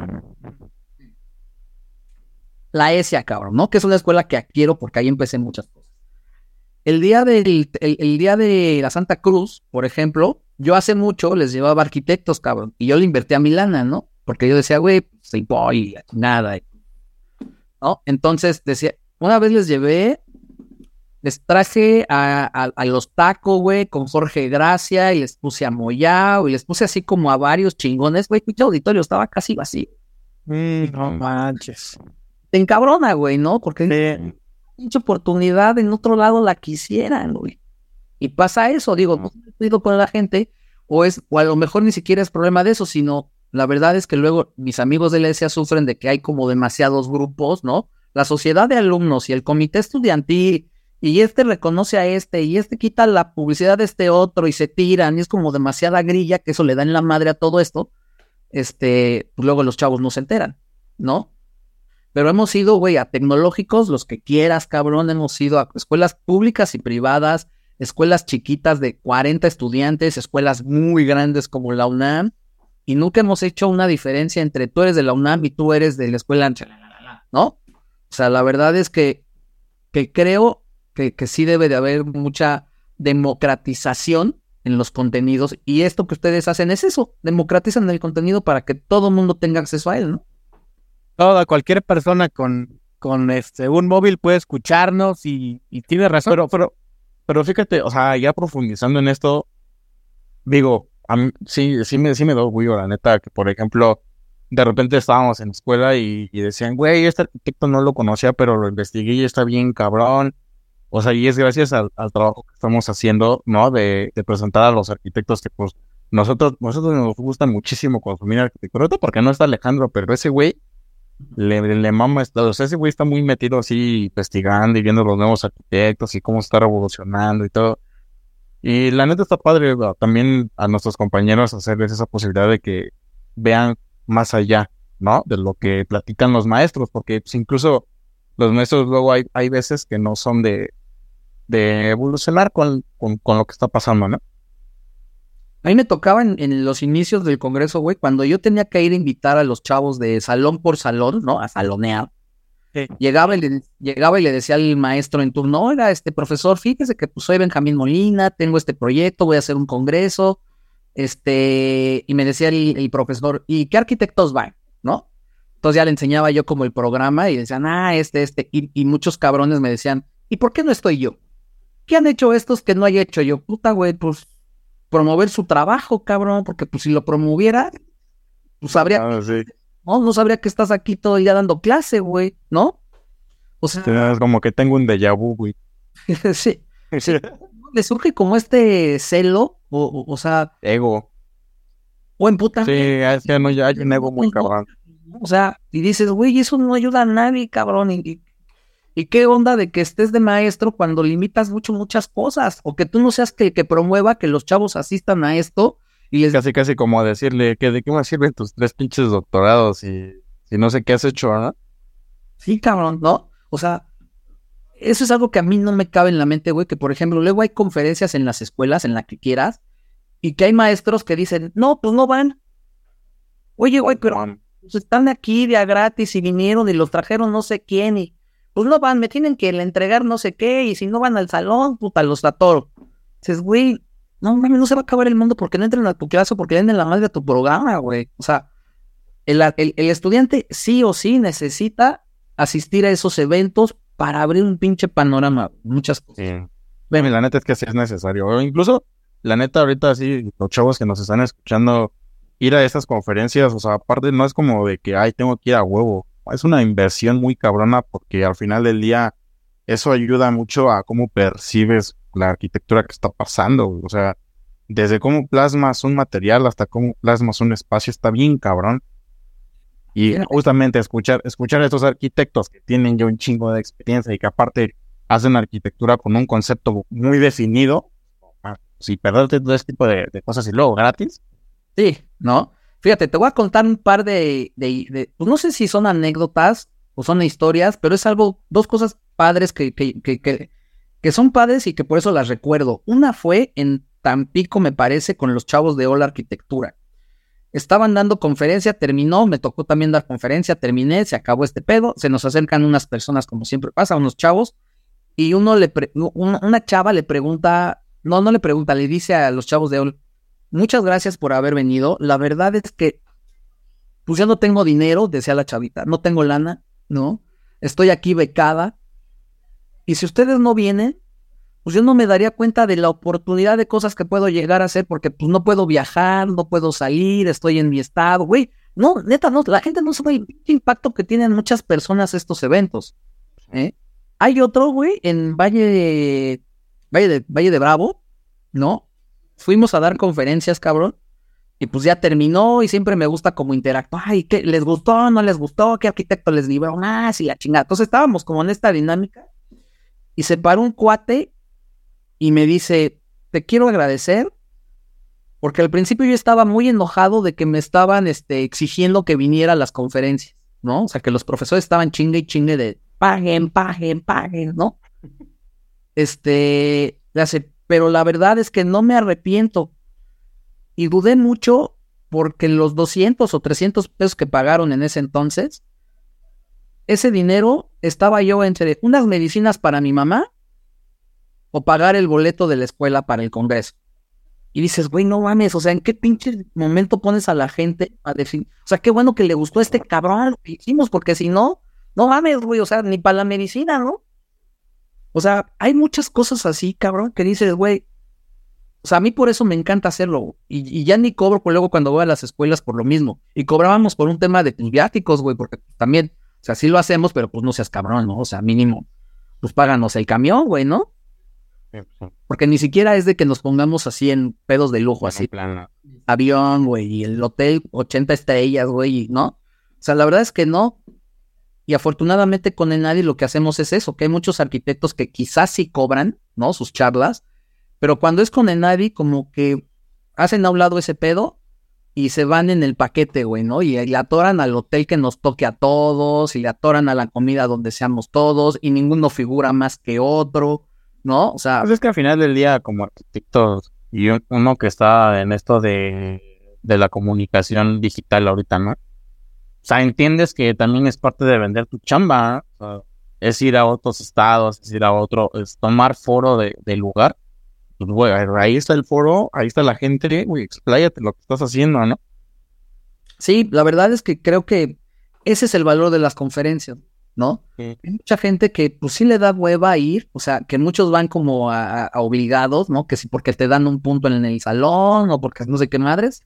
La ESIA, cabrón, ¿no? Que es una escuela que quiero porque ahí empecé muchas cosas. El día, del, el, día de la Santa Cruz, por ejemplo, yo hace mucho les llevaba arquitectos, cabrón, y yo le invertí a mi lana, ¿no? Porque yo decía, güey, soy boy, nada. ¿no? Entonces decía, una vez les llevé, les traje a, los tacos, güey, con Jorge Gracia, y les puse a Moyao, y les puse así como a varios chingones, güey, mi auditorio estaba casi vacío. Mm, no manches. Te encabrona, güey, ¿no? Porque mucha oportunidad en otro lado la quisieran, güey. Y pasa eso, digo, no he ido con la gente, o es, o a lo mejor ni siquiera es problema de eso, sino la verdad es que luego mis amigos de la ESA sufren de que hay como demasiados grupos, ¿no? La sociedad de alumnos y el comité estudiantil, y este reconoce a este, y este quita la publicidad de este otro y se tiran, y es como demasiada grilla que eso le da en la madre a todo esto. Este, pues luego los chavos no se enteran, ¿no? Pero hemos ido, güey, a tecnológicos, los que quieras, cabrón, hemos ido a escuelas públicas y privadas, escuelas chiquitas de 40 estudiantes, escuelas muy grandes como la UNAM, y nunca hemos hecho una diferencia entre tú eres de la UNAM y tú eres de la escuela, ¿no? O sea, la verdad es que, que creo que, que sí debe de haber mucha democratización en los contenidos y esto que ustedes hacen es eso, democratizan el contenido para que todo el mundo tenga acceso a él, ¿no? Cualquier persona con, con este, un móvil puede escucharnos y, tiene razón. Pero, pero, pero fíjate, o sea, ya profundizando en esto, digo, sí, sí me, sí me da orgullo, la neta, que por ejemplo, de repente estábamos en escuela y, decían, güey, este arquitecto no lo conocía, pero lo investigué y está bien cabrón. O sea, y es gracias al, trabajo que estamos haciendo, ¿no? De, presentar a los arquitectos que, pues, nosotros, nosotros nos gusta muchísimo consumir arquitectura, porque no está Alejandro, pero ese güey le, le mama, o sea, ese güey está muy metido así investigando y viendo los nuevos arquitectos y cómo está revolucionando y todo. Y la neta está padre también a nuestros compañeros hacerles esa posibilidad de que vean más allá, ¿no? De lo que platican los maestros, porque pues, incluso los maestros luego hay, hay veces que no son de, de evolucionar con, con, lo que está pasando, ¿no? A mí me tocaba en, los inicios del Congreso, güey, cuando yo tenía que ir a invitar a los chavos de salón por salón, ¿no? A salonear. Llegaba, y le, llegaba y le decía al maestro en turno, oiga, este profesor, fíjese que pues soy Benjamín Molina, tengo este proyecto, voy a hacer un congreso, este, y me decía el, profesor, ¿y qué arquitectos van? ¿No? Entonces ya le enseñaba yo como el programa y decían, ah, este, este, y, muchos cabrones me decían, ¿y por qué no estoy yo? ¿Qué han hecho estos que no haya hecho yo? Puta, güey, pues promover su trabajo, cabrón, porque pues si lo promoviera, pues habría... Ah, ¿no? No sabría que estás aquí todo ya dando clase, güey, ¿no? O sea, Es como que tengo un déjà vu, güey. sí, le surge como este celo, o, o, o sea, Ego. o en puta. Sí, es que no, ya hay un ego muy cabrón. O sea, y dices, güey, eso no ayuda a nadie, cabrón. Y, y- qué onda de que estés de maestro cuando limitas mucho muchas cosas, o que tú no seas que, que promueva que los chavos asistan a esto y les Casi, casi como decirle que de qué me sirven tus tres pinches doctorados y si no sé qué has hecho, ¿verdad? Sí, cabrón, ¿no? O sea, eso es algo que a mí no me cabe en la mente, güey, que por ejemplo, luego hay conferencias en las escuelas, en la que quieras, y que hay maestros que dicen, no, pues no van. Oye, güey, pero pues, están aquí de a gratis y vinieron y los trajeron no sé quién y pues no van, me tienen que entregar no sé qué y si no van al salón, puta, los atoro. Dices, güey, no mames, no se va a acabar el mundo porque no entren a tu clase o porque den la madre a tu programa, güey. O sea, el, el- el estudiante sí o sí necesita asistir a esos eventos para abrir un pinche panorama, muchas cosas. Sí. Bueno, la neta es que sí es necesario. O incluso, la neta, ahorita sí, los chavos que nos están escuchando, ir a estas conferencias, o sea, aparte no es como de que, ay, tengo que ir a huevo. Es una inversión muy cabrona porque al final del día eso ayuda mucho a cómo percibes la arquitectura que está pasando. güey. O sea, desde cómo plasmas un material hasta cómo plasmas un espacio está bien cabrón. Y justamente escuchar, escuchar a estos arquitectos que tienen ya un chingo de experiencia y que aparte hacen arquitectura con un concepto muy definido, ah, si perderte todo este tipo de, de cosas y luego gratis, Sí, ¿no? Fíjate, te voy a contar un par de, de- de- pues no sé si son anécdotas o son historias, pero es algo, dos cosas padres que, que, que, que, que son padres y que por eso las recuerdo. Una fue en Tampico, me parece, con los chavos de Hola Arquitectura. Estaban dando conferencia, terminó, me tocó también dar conferencia, terminé, se acabó este pedo, se nos acercan unas personas como siempre pasa, unos chavos, y uno le pre- una, una chava le pregunta, no, no le pregunta, le dice a los chavos de Hola, muchas gracias por haber venido. La verdad es que, pues ya no tengo dinero, decía la chavita, no tengo lana, ¿no? Estoy aquí becada. Y si ustedes no vienen, pues yo no me daría cuenta de la oportunidad de cosas que puedo llegar a hacer porque pues no puedo viajar, no puedo salir, estoy en mi estado, güey. No, neta, no, la gente no sabe el impacto que tienen muchas personas estos eventos. ¿eh? Hay otro, güey, en Valle de, Valle de, Valle de Bravo, ¿no? Fuimos a dar conferencias, cabrón. Y pues ya terminó y siempre me gusta como interactuar. Ay, ¿qué? ¿Les gustó? ¿No les gustó? ¿Qué arquitecto les libró? Ah, sí, la chingada. Entonces estábamos como en esta dinámica. Y se paró un cuate y me dice, te quiero agradecer. Porque al principio yo estaba muy enojado de que me estaban este, exigiendo que viniera a las conferencias, ¿no? O sea, que los profesores estaban chingue y chingue de paguen, paguen, paguen, ¿no? Este, le hace, pero la verdad es que no me arrepiento. Y dudé mucho porque los 200 o 300 pesos que pagaron en ese entonces, ese dinero estaba yo entre unas medicinas para mi mamá o pagar el boleto de la escuela para el congreso. Y dices, güey, no mames, o sea, ¿en qué pinche momento pones a la gente a decir, o sea, qué bueno que le gustó a este cabrón lo que hicimos, porque si no, no mames, güey, o sea, ni para la medicina, ¿no? O sea, hay muchas cosas así, cabrón, que dices, güey, o sea, a mí por eso me encanta hacerlo. Y, y ya ni cobro por luego cuando voy a las escuelas por lo mismo. Y cobrábamos por un tema de viáticos, güey, porque también, o sea, sí lo hacemos, pero pues no seas cabrón, ¿no? O sea, mínimo, pues páganos el camión, güey, ¿no? Porque ni siquiera es de que nos pongamos así en pedos de lujo, así. Avión, güey, y el hotel 80 estrellas, güey, ¿no? O sea, la verdad es que no. Y afortunadamente con el nadie lo que hacemos es eso, que hay muchos arquitectos que quizás sí cobran, ¿no? Sus charlas, pero cuando es con el nadie, como que hacen a un lado ese pedo y se van en el paquete, güey, ¿no? Y le atoran al hotel que nos toque a todos, y le atoran a la comida donde seamos todos, y ninguno figura más que otro, ¿no? O sea, Pues es que al final del día, como arquitecto y un- uno que está en esto de, de la comunicación digital ahorita, ¿no? O sea, entiendes que también es parte de vender tu chamba, ¿no? O sea, es ir a otros estados, es ir a otro, es tomar foro de, lugar. Pues, güey, ahí está el foro, ahí está la gente, güey, expláyate lo que estás haciendo, ¿no? Sí, la verdad es que creo que ese es el valor de las conferencias, ¿no? Sí. Hay mucha gente que pues sí le da hueva a ir, o sea, que muchos van como a, a obligados, ¿no? Que si porque te dan un punto en el salón o porque no sé qué madres,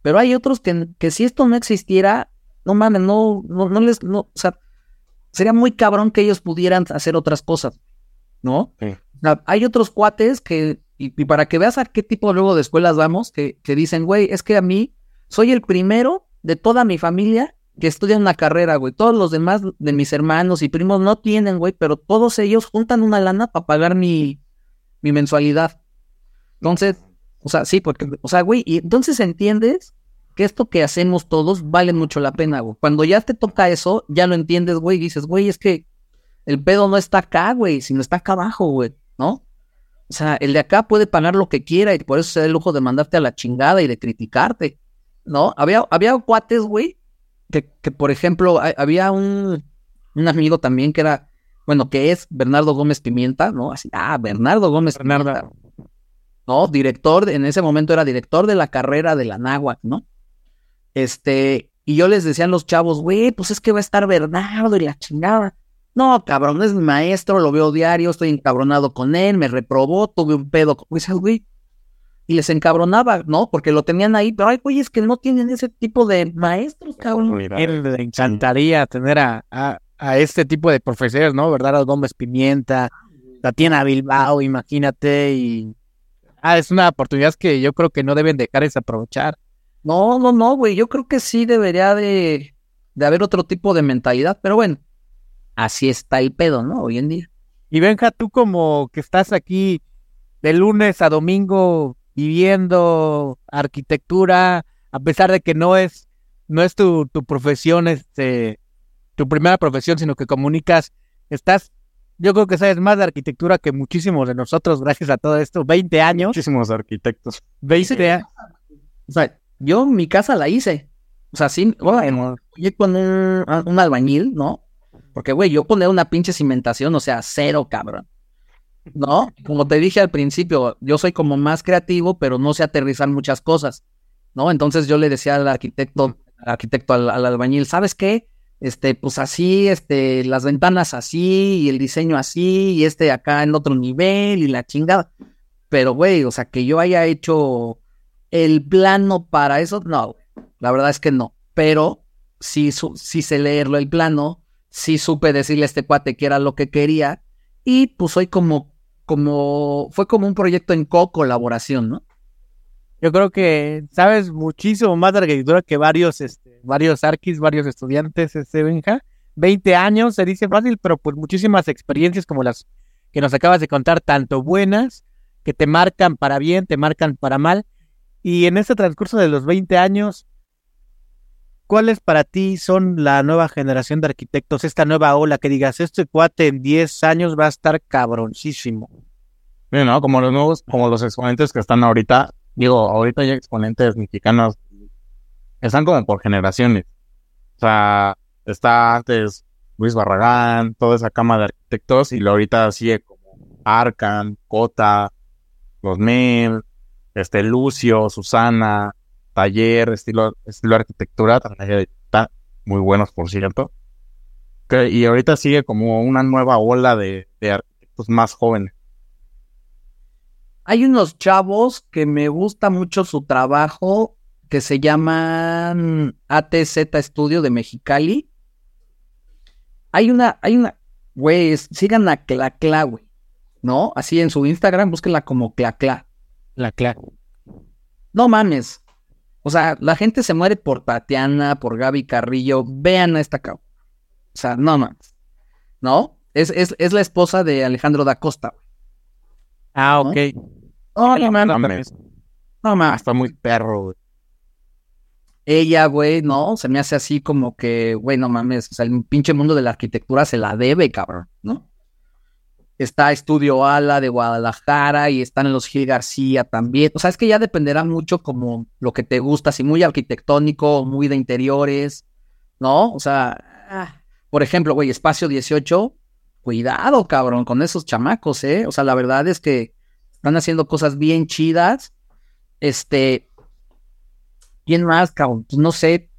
pero hay otros que, que si esto no existiera, no mames, no, no, no les, no, o sea, sería muy cabrón que ellos pudieran hacer otras cosas, ¿no? Sí. O sea, hay otros cuates que, y, y para que veas a qué tipo luego de escuelas vamos, que, que dicen, güey, es que a mí soy el primero de toda mi familia que estudia una carrera, güey. Todos los demás de mis hermanos y primos no tienen, güey, pero todos ellos juntan una lana para pagar mi, mi mensualidad. Entonces, o sea, sí, porque, o sea, güey, y entonces entiendes que esto que hacemos todos vale mucho la pena, güey. Cuando ya te toca eso, ya lo entiendes, güey, y dices, güey, es que el pedo no está acá, güey, sino está acá abajo, güey, ¿no? O sea, el de acá puede pagar lo que quiera y por eso se da el lujo de mandarte a la chingada y de criticarte, ¿no? Había, había cuates, güey, que, que por ejemplo, ha- había un, un amigo también que era, bueno, que es Bernardo Gómez Pimienta, ¿no? Así, ah, Bernardo Gómez Bernardo. Pimienta. ¿no? Director, en ese momento era director de la carrera de la náhuatl, ¿no? Este, y yo les decía a los chavos, güey, pues es que va a estar Bernardo y la chingada. No, cabrón, es mi maestro, lo veo diario, estoy encabronado con él, me reprobó, tuve un pedo con ese güey. Y les encabronaba, ¿no? Porque lo tenían ahí, pero hay güeyes que no tienen ese tipo de maestros, cabrón. Él le encantaría tener a, a, a este tipo de profesores, ¿no? ¿Verdad? Gómez Pimienta, Tatiana Bilbao, imagínate, y... Ah, es una oportunidad que yo creo que no deben dejar desaprovechar. No, no, no, güey. Yo creo que sí debería de, de haber otro tipo de mentalidad, pero bueno, así está el pedo, ¿no? Hoy en día. Y Benja, tú como que estás aquí de lunes a domingo viviendo arquitectura, a pesar de que no es, no es tu, tu profesión, este, tu primera profesión, sino que comunicas, estás, yo creo que sabes más de arquitectura que muchísimos de nosotros, gracias a todo esto, 20 años, Muchísimos arquitectos. 20 años. O sea, yo mi casa la hice. O sea, sí, bueno, oye con un, un albañil, ¿no? Porque, güey, yo poner una pinche cimentación, o sea, cero, cabrón. ¿No? Como te dije al principio, yo soy como más creativo, pero no sé aterrizar muchas cosas, ¿no? Entonces yo le decía al arquitecto, al arquitecto, al, al albañil, ¿sabes qué? Este, pues así, este, las ventanas así, y el diseño así, y este acá en otro nivel, y la chingada. Pero, güey, o sea, que yo haya hecho el plano para eso, no. La verdad es que no. Pero sí, su- sí sé leerlo el plano, sí supe decirle a este cuate que era lo que quería. Y pues soy como, como, fue como un proyecto en co-colaboración, ¿no? Yo creo que sabes muchísimo más de arquitectura que varios, este, varios arquis, varios estudiantes, este Benja. 20 años, se dice fácil, pero pues muchísimas experiencias como las que nos acabas de contar, tanto buenas, que te marcan para bien, te marcan para mal. Y en este transcurso de los 20 años, ¿cuáles para ti son la nueva generación de arquitectos, esta nueva ola que digas, este cuate en 10 años va a estar cabroncísimo? Bien, ¿no? Como los nuevos, como los exponentes que están ahorita, digo, ahorita hay exponentes mexicanos, están como por generaciones. O sea, está antes Luis Barragán, toda esa cama de arquitectos, y luego ahorita sigue como Arcan, Cota, los Mem, este Lucio, Susana, Taller, estilo, estilo arquitectura, muy buenos, por cierto. Y ahorita sigue como una nueva ola de, arquitectos más jóvenes. Hay unos chavos que me gusta mucho su trabajo, que se llaman ATZ Studio de Mexicali. Hay una, hay una, güey, sigan a Clacla, güey, ¿no? Así en su Instagram, búsquenla como Clacla. La clave. No mames. O sea, la gente se muere por Tatiana, por Gaby Carrillo. Vean a esta cabrón. O sea, no mames. ¿No? Es, es, es la esposa de Alejandro da Costa. güey. Ah, ¿No? ok. Oh, no mames. mames. No mames. está muy perro, güey. Ella, güey, no, se me hace así como que, güey, no mames, o sea, el pinche mundo de la arquitectura se la debe, cabrón, ¿no? Está Estudio Ala de Guadalajara y están los Gil García también. O sea, es que ya dependerá mucho como lo que te gusta, si muy arquitectónico, muy de interiores, ¿no? O sea, ah, por ejemplo, güey, Espacio 18, cuidado, cabrón, con esos chamacos, ¿eh? O sea, la verdad es que están haciendo cosas bien chidas. Este, ¿Quién más, cabrón? Pues no sé.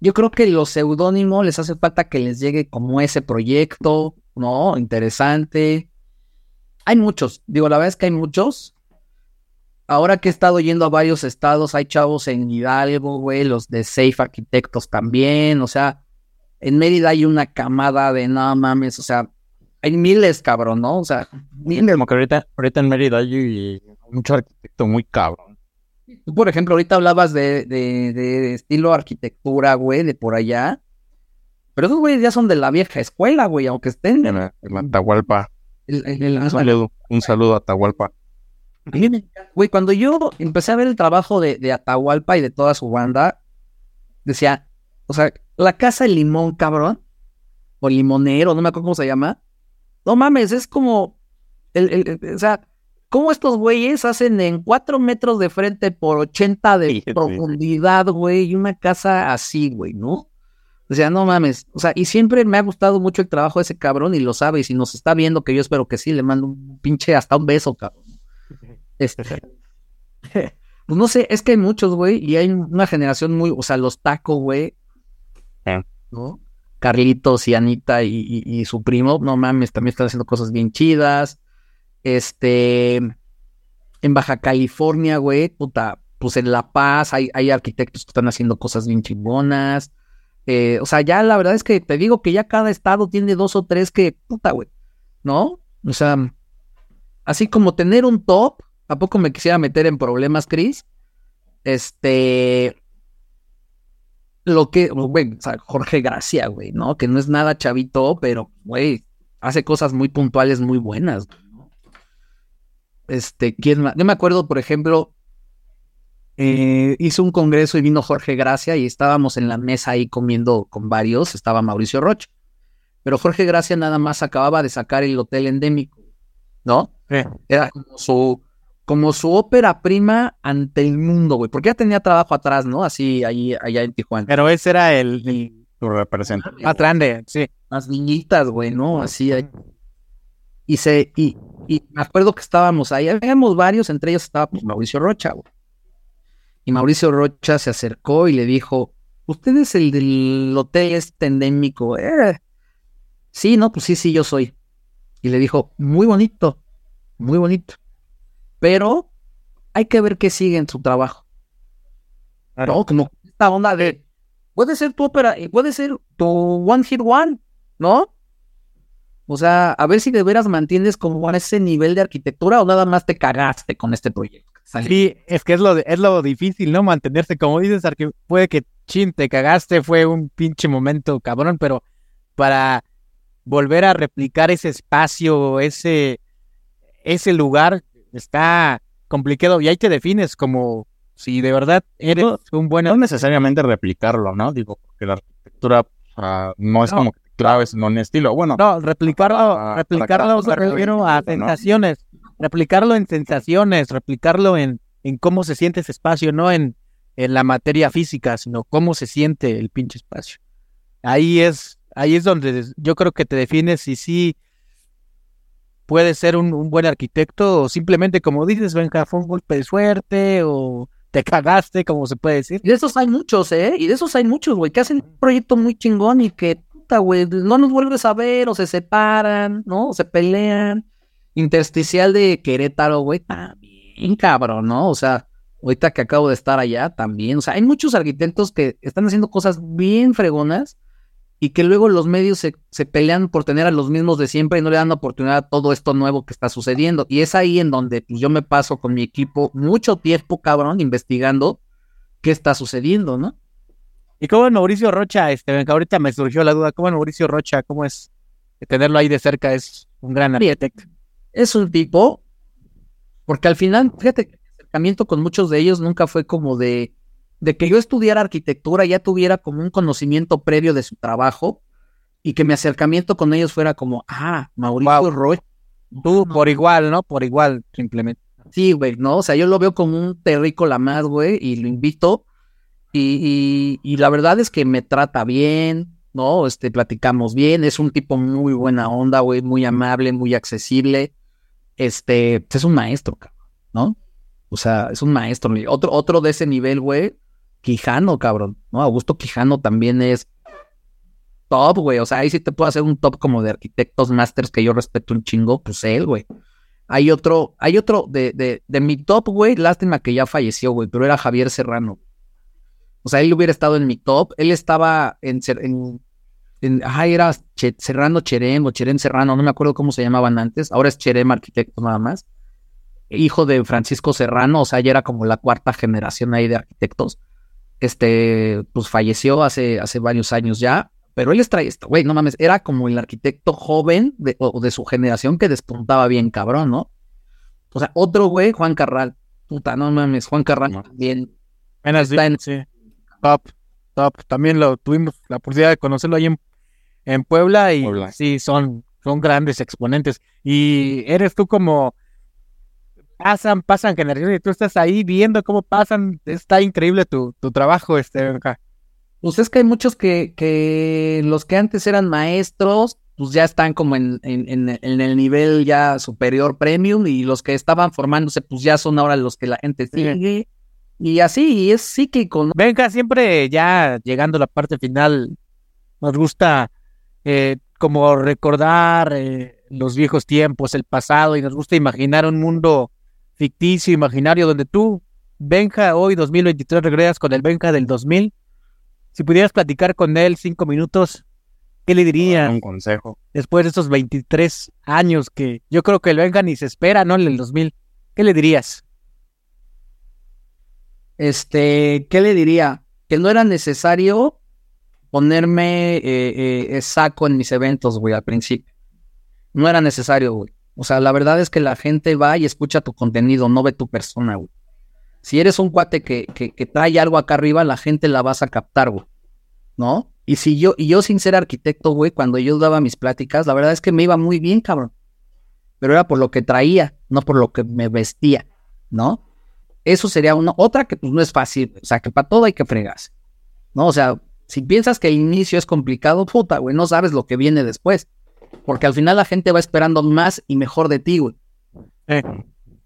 Yo creo que los seudónimos les hace falta que les llegue como ese proyecto, ¿no? Interesante. Hay muchos, digo, la verdad es que hay muchos. Ahora que he estado yendo a varios estados, hay chavos en Hidalgo, güey, los de Safe Arquitectos también, o sea, en Mérida hay una camada de no mames, o sea, hay miles, cabrón, ¿no? O sea, miles. Como que ahorita, ahorita en Mérida hay mucho arquitecto muy cabrón. Tú, por ejemplo, ahorita hablabas de, de, de estilo arquitectura, güey, de por allá. Pero esos güeyes ya son de la vieja escuela, güey, aunque estén En, la- en la Atahualpa. en- en el- Un saludo, un saludo a Atahualpa. Güey, cuando yo empecé a ver el trabajo de, de Atahualpa y de toda su banda, decía, o sea, la casa del limón, cabrón, o limonero, no me acuerdo cómo se llama. No mames, es como, el, el- el- o sea, ¿cómo estos güeyes hacen en cuatro metros de frente por 80 de sí. profundidad, güey, y una casa así, güey, ¿no? O sea, no mames, o sea, y siempre me ha gustado mucho el trabajo de ese cabrón y lo sabe, y si nos está viendo, que yo espero que sí, le mando un pinche hasta un beso, cabrón. Este, pues no sé, es que hay muchos, güey, y hay una generación muy, o sea, los tacos, güey, Eh. ¿no? Carlitos y Anita y, y- y su primo, no mames, también están haciendo cosas bien chidas. Este, en Baja California, güey, puta, pues en La Paz hay, hay arquitectos que están haciendo cosas bien chingonas. Eh, o sea, ya la verdad es que te digo que ya cada estado tiene dos o tres que, puta, güey, ¿no? O sea, así como tener un top, ¿a poco me quisiera meter en problemas, Chris? Este, lo que, o sea, Jorge Gracia, güey, ¿no? Que no es nada chavito, pero, güey, hace cosas muy puntuales, muy buenas. Este, ¿quién más? Yo me acuerdo, por ejemplo, eh, hizo un congreso y vino Jorge Gracia y estábamos en la mesa ahí comiendo con varios, estaba Mauricio Rocha. Pero Jorge Gracia nada más acababa de sacar el Hotel Endémico, ¿no? Era como su, como su ópera prima ante el mundo, güey. Porque ya tenía trabajo atrás, ¿no? Así, ahí, allá en Tijuana. Pero ese era el, el Tu representa. más grande, sí. Las niñitas, güey, ¿no? Así. ahí. Y se, y, y me acuerdo que estábamos ahí, habíamos varios, entre ellos estaba pues, Mauricio Rocha, güey. Y Mauricio Rocha se acercó y le dijo, ¿usted es el del hotel este endémico? "Eh". Sí, no, pues sí, sí, yo soy. Y le dijo, muy bonito, muy bonito. Pero hay que ver qué sigue en su trabajo. ¿no? Como esta onda de, puede ser tu ópera, y puede ser tu One Hit One, ¿no? O sea, a ver si de veras mantienes como a ese nivel de arquitectura o nada más te cagaste con este proyecto. Sale. Sí, es que es lo, es lo difícil, ¿no? Mantenerse, como dices, Arque, puede que chin, te cagaste, fue un pinche momento cabrón, pero para volver a replicar ese espacio, ese, ese lugar, está complicado y ahí te defines como si de verdad eres un buen... No necesariamente replicarlo, ¿no? Digo, porque la arquitectura no es No. como que claves en un estilo. Bueno, No, replicarlo, Para- para replicarlo cada me cosa refiero a distinto, ¿no? Replicarlo en sensaciones, replicarlo en, en cómo se siente ese espacio, no en, en la materia física, sino cómo se siente el pinche espacio. Ahí es, ahí es donde yo creo que te defines si sí puedes ser un, un buen arquitecto o simplemente como dices, venga, fue un golpe de suerte o te cagaste, como se puede decir. Y de esos hay muchos, ¿eh? Y de esos hay muchos, güey, que hacen un proyecto muy chingón y que, puta, güey, no nos vuelves a ver o se separan, ¿no? O se pelean. Intersticial de Querétaro, güey, también, cabrón, ¿no? O sea, ahorita que acabo de estar allá, también. O sea, hay muchos arquitectos que están haciendo cosas bien fregonas y que luego los medios se, se pelean por tener a los mismos de siempre y no le dan oportunidad a todo esto nuevo que está sucediendo. Y es ahí en donde pues, yo me paso con mi equipo mucho tiempo, cabrón, investigando qué está sucediendo, ¿no? ¿Y cómo es Mauricio Rocha? Este, venga, ahorita me surgió la duda, ¿cómo es Mauricio Rocha? ¿Cómo es tenerlo ahí de cerca? Es un gran arquitecto. Es un tipo, porque al final, fíjate, que el acercamiento con muchos de ellos nunca fue como de, de que yo estudiara arquitectura, ya tuviera como un conocimiento previo de su trabajo y que mi acercamiento con ellos fuera como, ah, Mauricio Wow. Rocha. Tú por igual, ¿no? Por igual, simplemente. Sí, güey, ¿no? O sea, yo lo veo como un terrícola más, güey, y lo invito. Y, y, y la verdad es que me trata bien, ¿no? Este, platicamos bien, es un tipo muy buena onda, güey, muy amable, muy accesible. Este, pues, es un maestro, ¿no? O sea, es un maestro. Otro, otro de ese nivel, güey, Quijano, cabrón, ¿no? Augusto Quijano también es top, güey. O sea, ahí sí te puedo hacer un top como de arquitectos masters que yo respeto un chingo, pues él, güey. Hay otro, hay otro de, de, de mi top, güey. Lástima que ya falleció, güey, pero era Javier Serrano. O sea, él hubiera estado en mi top. Él estaba en, ajá, era Che- Serrano Cherem o Cherem Serrano, no me acuerdo cómo se llamaban antes, ahora es Cherem Arquitecto nada más, hijo de Francisco Serrano, o sea, ya era como la cuarta generación ahí de arquitectos, este, pues falleció hace, hace varios años ya, pero él es trae esto, güey, no mames, era como el arquitecto joven de, o de su generación que despuntaba bien cabrón, ¿no? O sea, otro güey, Juan Carral, puta, no mames, Juan Carral No. también, Apenas Está vi- en- sí. Top, top. También lo tuvimos la oportunidad de conocerlo ahí en, en Puebla y Puebla. sí, son, son grandes exponentes. Y eres tú como pasan, pasan generaciones y tú estás ahí viendo cómo pasan. Está increíble tu, tu trabajo, este Benja. Pues es que hay muchos que, que los que antes eran maestros, pues ya están como en, en, en- en el nivel ya superior premium y los que estaban formándose, pues ya son ahora los que la gente sigue. Y así, y es psíquico, ¿no? Benja, siempre ya llegando a la parte final, nos gusta eh, como recordar eh, los viejos tiempos, el pasado, y nos gusta imaginar un mundo ficticio, imaginario, donde tú, Benja, hoy 2023 regresas con el Benja del 2000. Si pudieras platicar con él cinco minutos, ¿qué le dirías Un consejo. después de estos 23 años que yo creo que el Benja ni se espera, ¿no? En el 2000. ¿Qué le dirías? Este, ¿qué le diría? Que no era necesario ponerme eh, eh, saco en mis eventos, güey, al principio. No era necesario, güey. O sea, la verdad es que la gente va y escucha tu contenido, no ve tu persona, güey. Si eres un cuate que, que, que trae algo acá arriba, la gente la vas a captar, güey. ¿No? Y si yo, y yo sin ser arquitecto, güey, cuando yo daba mis pláticas, la verdad es que me iba muy bien, cabrón. Pero era por lo que traía, no por lo que me vestía, ¿no? Eso sería una, otra que pues no es fácil, o sea, que para todo hay que fregarse, ¿no? O sea, si piensas que el inicio es complicado, puta, güey, no sabes lo que viene después, porque al final la gente va esperando más y mejor de ti, güey, Eh,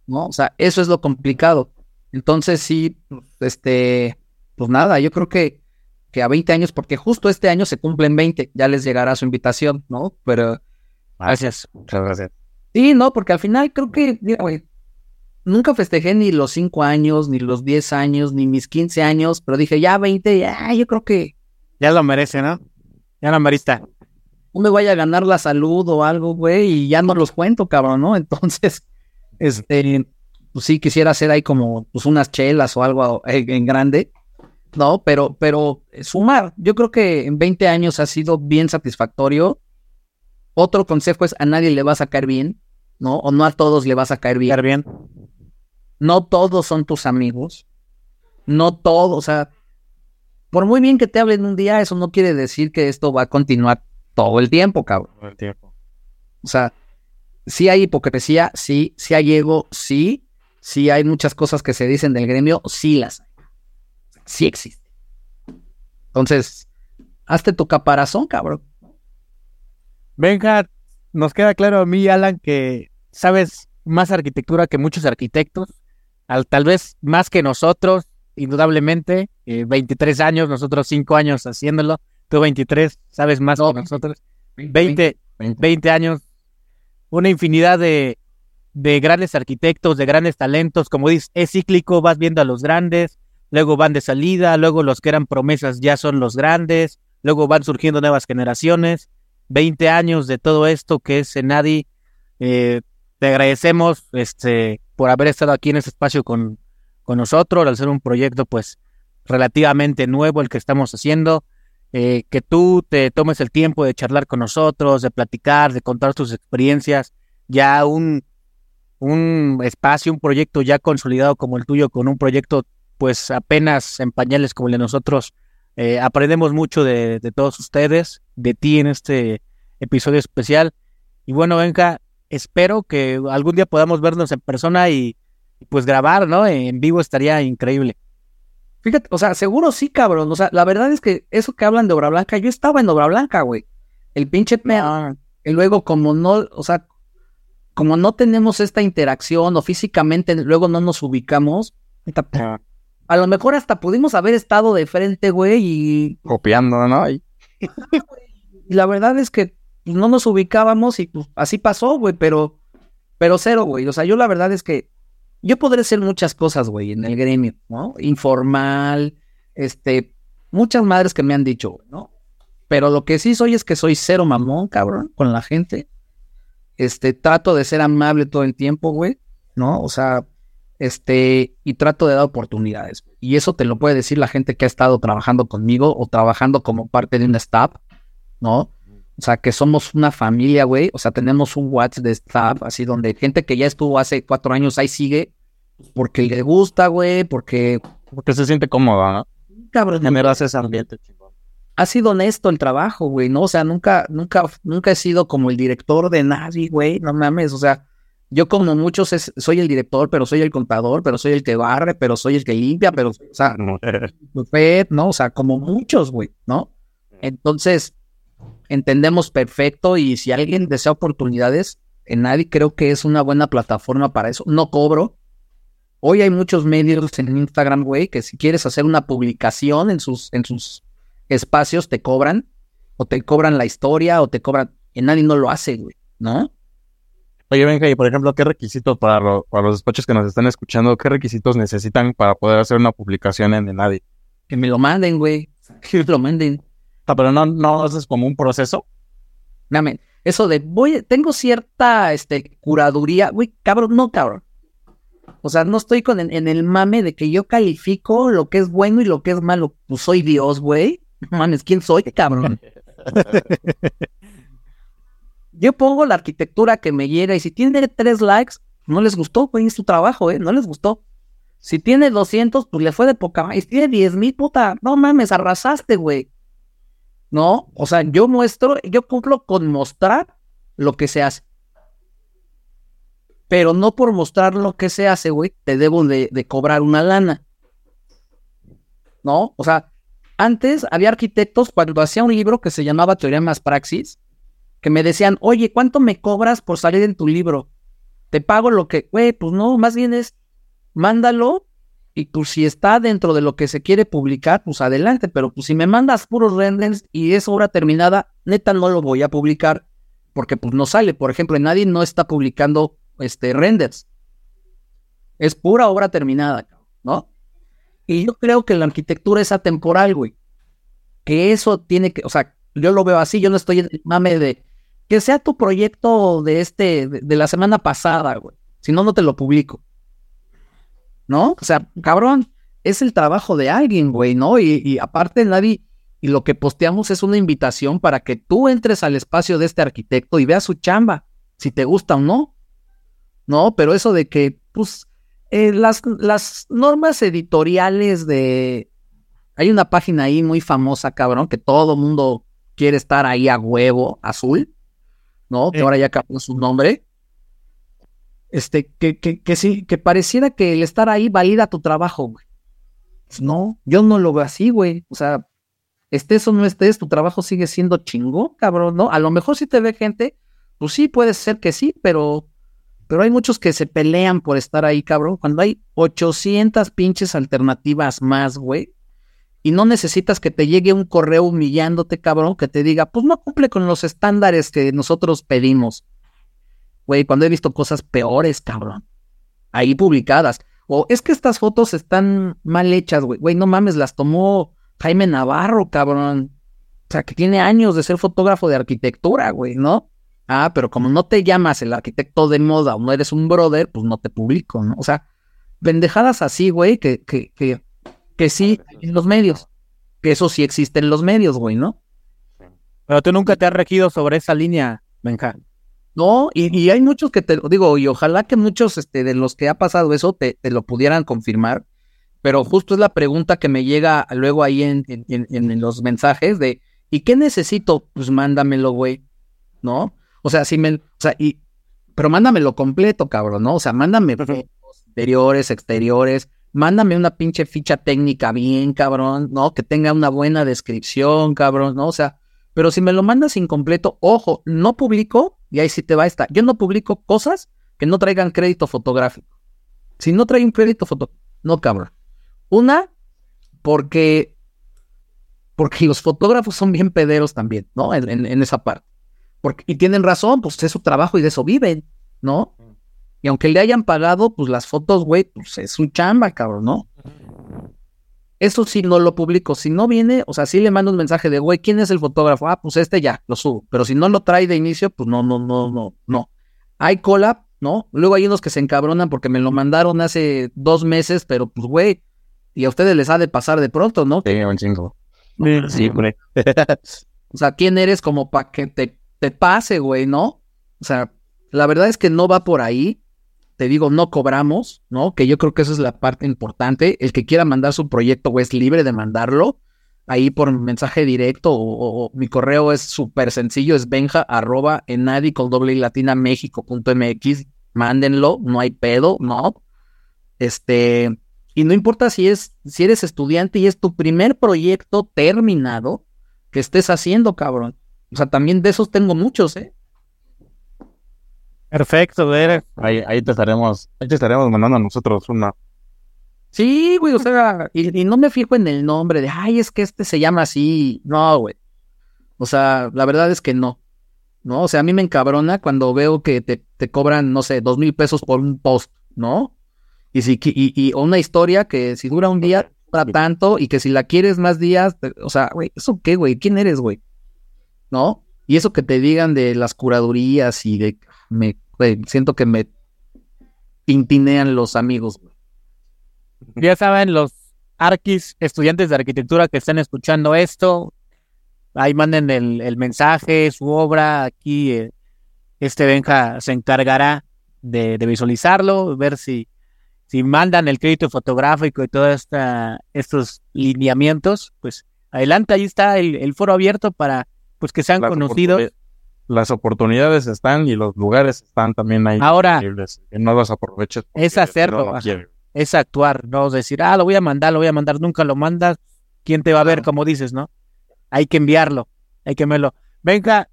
¿no? O sea, eso es lo complicado. Entonces, sí, pues, este, pues nada, yo creo que, que a 20 años, porque justo este año se cumplen 20, ya les llegará su invitación, ¿no? Pero gracias. Muchas gracias. Sí, no, porque al final creo que, mira, güey, nunca festejé ni los 5 años, ni los 10 años, ni mis 15 años, pero dije, ya 20, ya, yo creo que Ya lo merece, ¿no? Ya lo merista. no me vaya a ganar la salud o algo, güey, y ya no los cuento, cabrón, ¿no? Entonces, este, pues sí quisiera hacer ahí como, pues unas chelas o algo en grande, ¿no? Pero, pero eh, sumar, yo creo que en 20 años ha sido bien satisfactorio. Otro consejo es a nadie le vas a caer bien, ¿no? O no a todos le vas a caer bien. Bien. no todos son tus amigos, no todos, o sea, por muy bien que te hablen un día, eso no quiere decir que esto va a continuar todo el tiempo, cabrón. Todo el tiempo. O sea, sí hay hipocresía, sí, sí hay ego, sí, sí hay muchas cosas que se dicen del gremio, sí las hay. Sí existe. Entonces, hazte tu caparazón, cabrón. Benja, nos queda claro a mí, Alan, que sabes más arquitectura que muchos arquitectos, al, tal vez más que nosotros, indudablemente, eh, 23 años, nosotros 5 años haciéndolo, tú 23, sabes más No, que nosotros, 20, 20 años, una infinidad de, de grandes arquitectos, de grandes talentos, como dices, es cíclico, vas viendo a los grandes, luego van de salida, luego los que eran promesas ya son los grandes, luego van surgiendo nuevas generaciones, 20 años de todo esto que es Enadi, eh, te agradecemos este, por haber estado aquí en este espacio con, con nosotros, al ser un proyecto pues relativamente nuevo el que estamos haciendo, eh, que tú te tomes el tiempo de charlar con nosotros, de platicar, de contar tus experiencias, ya un, un espacio, un proyecto ya consolidado como el tuyo, con un proyecto pues apenas en pañales como el de nosotros, eh, aprendemos mucho de, de todos ustedes, de ti en este episodio especial. Y bueno, Benja, espero que algún día podamos vernos en persona y, y pues grabar, ¿no? En vivo estaría increíble. Fíjate, o sea, seguro sí, cabrón. O sea, la verdad es que eso que hablan de Obra Blanca, yo estaba en Obra Blanca, güey. El pinche pedo. Y luego, como no, o sea, como no tenemos esta interacción o físicamente luego no nos ubicamos, a lo mejor hasta pudimos haber estado de frente, güey, y, Copiando, ¿no? Y y la verdad es que pues, no nos ubicábamos y pues así pasó, güey, pero, pero cero, güey. O sea, yo la verdad es que yo podré ser muchas cosas, güey, en el gremio, ¿no? Informal, este, muchas madres que me han dicho, ¿no? Pero lo que sí soy es que soy cero mamón, cabrón, con la gente. Este, trato de ser amable todo el tiempo, güey, ¿no? O sea, este, y trato de dar oportunidades. Y eso te lo puede decir la gente que ha estado trabajando conmigo o trabajando como parte de un staff, ¿no? O sea, que somos una familia, güey. O sea, tenemos un WhatsApp de staff, así donde gente que ya estuvo hace cuatro años ahí sigue, porque le gusta, güey, porque... Porque se siente cómodo, ¿no? Cabrón, Generas ese ambiente chingón. ha sido honesto el trabajo, güey, ¿no? O sea, nunca, nunca, nunca he sido como el director de nadie, güey, no mames, o sea, yo como muchos es- soy el director, pero soy el contador, pero soy el que barre, pero soy el que limpia, pero, o sea, ¿no? O sea, como muchos, güey, ¿no? Entonces, entendemos perfecto y si alguien desea oportunidades, en nadie creo que es una buena plataforma para eso. No cobro. Hoy hay muchos medios en Instagram, güey, que si quieres hacer una publicación en sus, en sus espacios, te cobran, o te cobran la historia, o te cobran. En nadie no lo hace, güey, ¿no? Oye, Benja, y por ejemplo, ¿qué requisitos para, lo- para los despachos que nos están escuchando, qué requisitos necesitan para poder hacer una publicación en Enadi? Que me lo manden, güey. Que me lo manden. Pero no, no haces como un proceso. Dame, eso de voy, tengo cierta este curaduría, güey, cabrón, no, cabrón. O sea, no estoy con en, en el mame de que yo califico lo que es bueno y lo que es malo. Pues soy Dios, güey. No Mames, ¿quién soy, cabrón? yo pongo la arquitectura que me llega y si tiene tres likes, no les gustó, güey, es tu trabajo, ¿eh? No les gustó. Si tiene 200, pues le fue de poca. Y si tiene 10 mil, puta, no mames, arrasaste, güey. ¿No? O sea, yo muestro, yo cumplo con mostrar lo que se hace. Pero no por mostrar lo que se hace, güey, te debo de, cobrar una lana. ¿No? O sea, antes había arquitectos cuando hacía un libro que se llamaba Teoría más Praxis, que me decían, oye, ¿cuánto me cobras por salir en tu libro? Te pago lo que, güey, pues no, más bien es, mándalo y pues si está dentro de lo que se quiere publicar, pues adelante. Pero pues si me mandas puros renders y es obra terminada, neta no lo voy a publicar porque pues no sale. Por ejemplo, nadie no está publicando este renders. Es pura obra terminada, ¿no? Y yo creo que la arquitectura es atemporal, güey. Que eso tiene que, o sea, yo lo veo así, yo no estoy en el mame de que sea tu proyecto de este, de, de la semana pasada, güey. Si no, no te lo publico. ¿No? O sea, cabrón, es el trabajo de alguien, güey, ¿no? Y, y aparte nadie, y lo que posteamos es una invitación para que tú entres al espacio de este arquitecto y veas su chamba, si te gusta o no, ¿no? Pero eso de que, pues, eh, las, las normas editoriales de... Hay una página ahí muy famosa, cabrón, que todo mundo quiere estar ahí a huevo, azul, ¿no? Que ahora ya cambió su nombre este, que, que, que sí, que pareciera que el estar ahí valida tu trabajo, güey. Pues no, yo no lo veo así, güey. O sea, estés o no estés, tu trabajo sigue siendo chingón, cabrón, ¿no? A lo mejor si te ve gente, pues sí, puede ser que sí, pero, pero hay muchos que se pelean por estar ahí, cabrón. Cuando hay 800 pinches alternativas más, güey. Y no necesitas que te llegue un correo humillándote, cabrón, que te diga, pues no cumple con los estándares que nosotros pedimos. Güey, cuando he visto cosas peores, cabrón. Ahí publicadas. O es que estas fotos están mal hechas, güey. Güey, no mames, las tomó Jaime Navarro, cabrón. O sea, que tiene años de ser fotógrafo de arquitectura, güey, ¿no? Ah, pero como no te llamas el arquitecto de moda o no eres un brother, pues no te publico, ¿no? O sea, pendejadas así, güey, que, que, que, que sí en los medios. Que eso sí existe en los medios, güey, ¿no? Pero tú nunca te has regido sobre esa línea, Benja. No, y, y hay muchos que te lo digo, y ojalá que muchos este, de los que ha pasado eso te, te lo pudieran confirmar, pero justo es la pregunta que me llega luego ahí en, en, en- en los mensajes de, ¿y qué necesito? Pues mándamelo, güey, ¿no? O sea, si me, o sea, y, pero mándamelo completo, cabrón, ¿no? O sea, mándame fotos interiores, exteriores, mándame una pinche ficha técnica bien, cabrón, ¿no? Que tenga una buena descripción, cabrón, ¿no? O sea, pero si me lo mandas incompleto, ojo, no publico, y ahí sí te va esta. Yo no publico cosas que no traigan crédito fotográfico. Si no trae un crédito fotográfico, no, cabrón. Una, porque, porque los fotógrafos son bien pederos también, ¿no? En, en- en esa parte. Porque, y tienen razón, pues es su trabajo y de eso viven, ¿no? Y aunque le hayan pagado, pues las fotos, güey, pues es su chamba, cabrón, ¿no? Eso sí no lo publico. Si no viene, o sea, sí le mando un mensaje de, güey, ¿quién es el fotógrafo? Ah, pues este ya, lo subo. Pero si no lo trae de inicio, pues no, no, no, no, no. Hay collab, ¿no? Luego hay unos que se encabronan porque me lo mandaron hace dos meses, pero pues, güey, y a ustedes les ha de pasar de pronto, ¿no? Sí, un chingo. Sí, güey. O sea, ¿quién eres como para que te, te pase, güey, no? O sea, la verdad es que no va por ahí. Te digo, no cobramos, ¿no? Que yo creo que esa es la parte importante. El que quiera mandar su proyecto, es libre de mandarlo. Ahí por mensaje directo o, mi correo es súper sencillo, es benja arroba enadi con doble latina méxico.mx. Mándenlo, no hay pedo, ¿no? Este, y no importa si es, si eres estudiante y es tu primer proyecto terminado que estés haciendo, cabrón. O sea, también de esos tengo muchos, ¿eh? Perfecto, Derek. Ahí, ahí te estaremos, ahí te estaremos mandando a nosotros una. Sí, güey, o sea, y, y no me fijo en el nombre de, ay, es que este se llama así. No, güey. O sea, la verdad es que no. ¿No? O sea, a mí me encabrona cuando veo que te, te cobran, no sé, dos mil pesos por un post, ¿no? Y si y, y una historia que si dura un día, dura tanto, y que si la quieres más días, te- o sea, güey, ¿eso qué, güey? ¿Quién eres, güey? ¿No? Y eso que te digan de las curadurías y de me, siento que me pintinean los amigos. Ya saben, los arquis, estudiantes de arquitectura que están escuchando esto, ahí manden el, el mensaje, su obra, aquí eh, este Benja se encargará de, de visualizarlo, ver si, si mandan el crédito fotográfico y todos esta, estos lineamientos, pues adelante, ahí está el, el foro abierto para pues que sean Las conocidos. Las oportunidades están y los lugares están también ahí. Ahora, que no los aproveches. Es hacerlo, no, es actuar, no decir, ah, lo voy a mandar, lo voy a mandar, nunca lo mandas, ¿quién te va a ver? Como dices, ¿no? Hay que enviarlo, hay que verlo. Venga,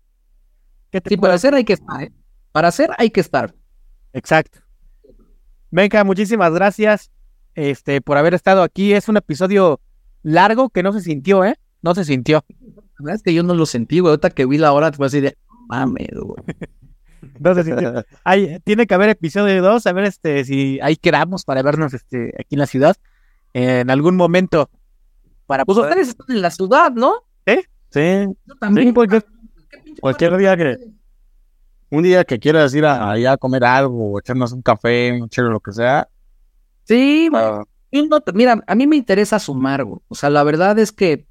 ¿qué te Sí, para hacer hay que estar, ¿eh? Para hacer hay que estar. Exacto. Venga, muchísimas gracias este, por haber estado aquí. Es un episodio largo que no se sintió, ¿eh? No se sintió. La verdad es que yo no lo sentí, güey. Ahorita que vi la hora, te voy a decir, de, mames, güey. Sintió. Hay- tiene que haber episodio 2, a ver este, si ahí quedamos para vernos este, aquí en la ciudad. en algún momento. Para Pues poder- ustedes están en la ciudad, ¿no? Sí, Yo también. Sí, cualquier- día que- un día que quieras ir a- allá a comer algo o echarnos un café, un chelo, lo que sea. Sí, no te- mira, a mí me interesa sumar, güey. O sea, la verdad es que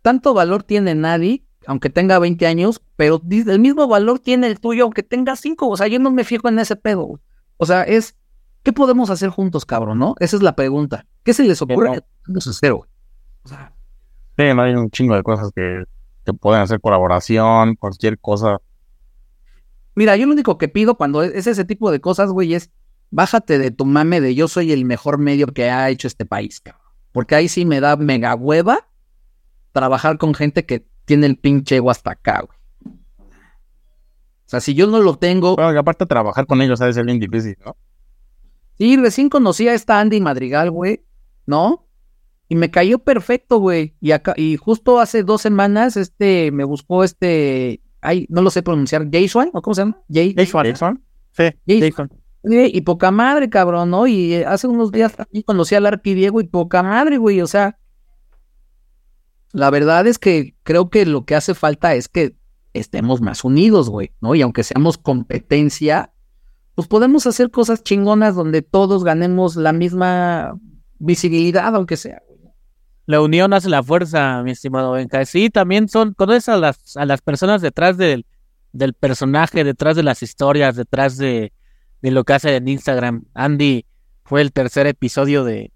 tanto valor tiene nadie, aunque tenga 20 años, pero el mismo valor tiene el tuyo, aunque tenga 5. O sea, yo no me fijo en ese pedo. O sea, es, ¿qué podemos hacer juntos, cabrón, no? Esa es la pregunta. ¿Qué se les ocurre? no. hacer, güey? O sea, sí, no hay un chingo de cosas que, que pueden hacer colaboración, cualquier cosa. Mira, yo lo único que pido cuando es ese tipo de cosas, güey, es bájate de tu mame de yo soy el mejor medio que ha hecho este país, cabrón. Porque ahí sí me da mega hueva trabajar con gente que tiene el pinche ego hasta acá, güey. O sea, si yo no lo tengo, Bueno, que aparte trabajar con ellos ha de ser bien difícil, ¿no? sí, recién conocí a esta Andy Madrigal, güey, ¿no? Y me cayó perfecto, güey. Y acá, y justo hace dos semanas, este, me buscó este, ay, no lo sé pronunciar, Jason, ¿o cómo se llama? Jay, Jason. Jason. Sí, Jason. Eh, y poca madre, cabrón, ¿no? Y hace unos días también conocí al Arqui Diego y poca madre, güey. O sea, la verdad es que creo que lo que hace falta es que estemos más unidos, güey, ¿no? Y aunque seamos competencia, pues podemos hacer cosas chingonas donde todos ganemos la misma visibilidad, aunque sea. güey. La unión hace la fuerza, mi estimado Benja. Sí, también son, conoces a las, a las personas detrás del, del personaje, detrás de las historias, detrás de, de lo que hace en Instagram. Andy fue el tercer episodio de,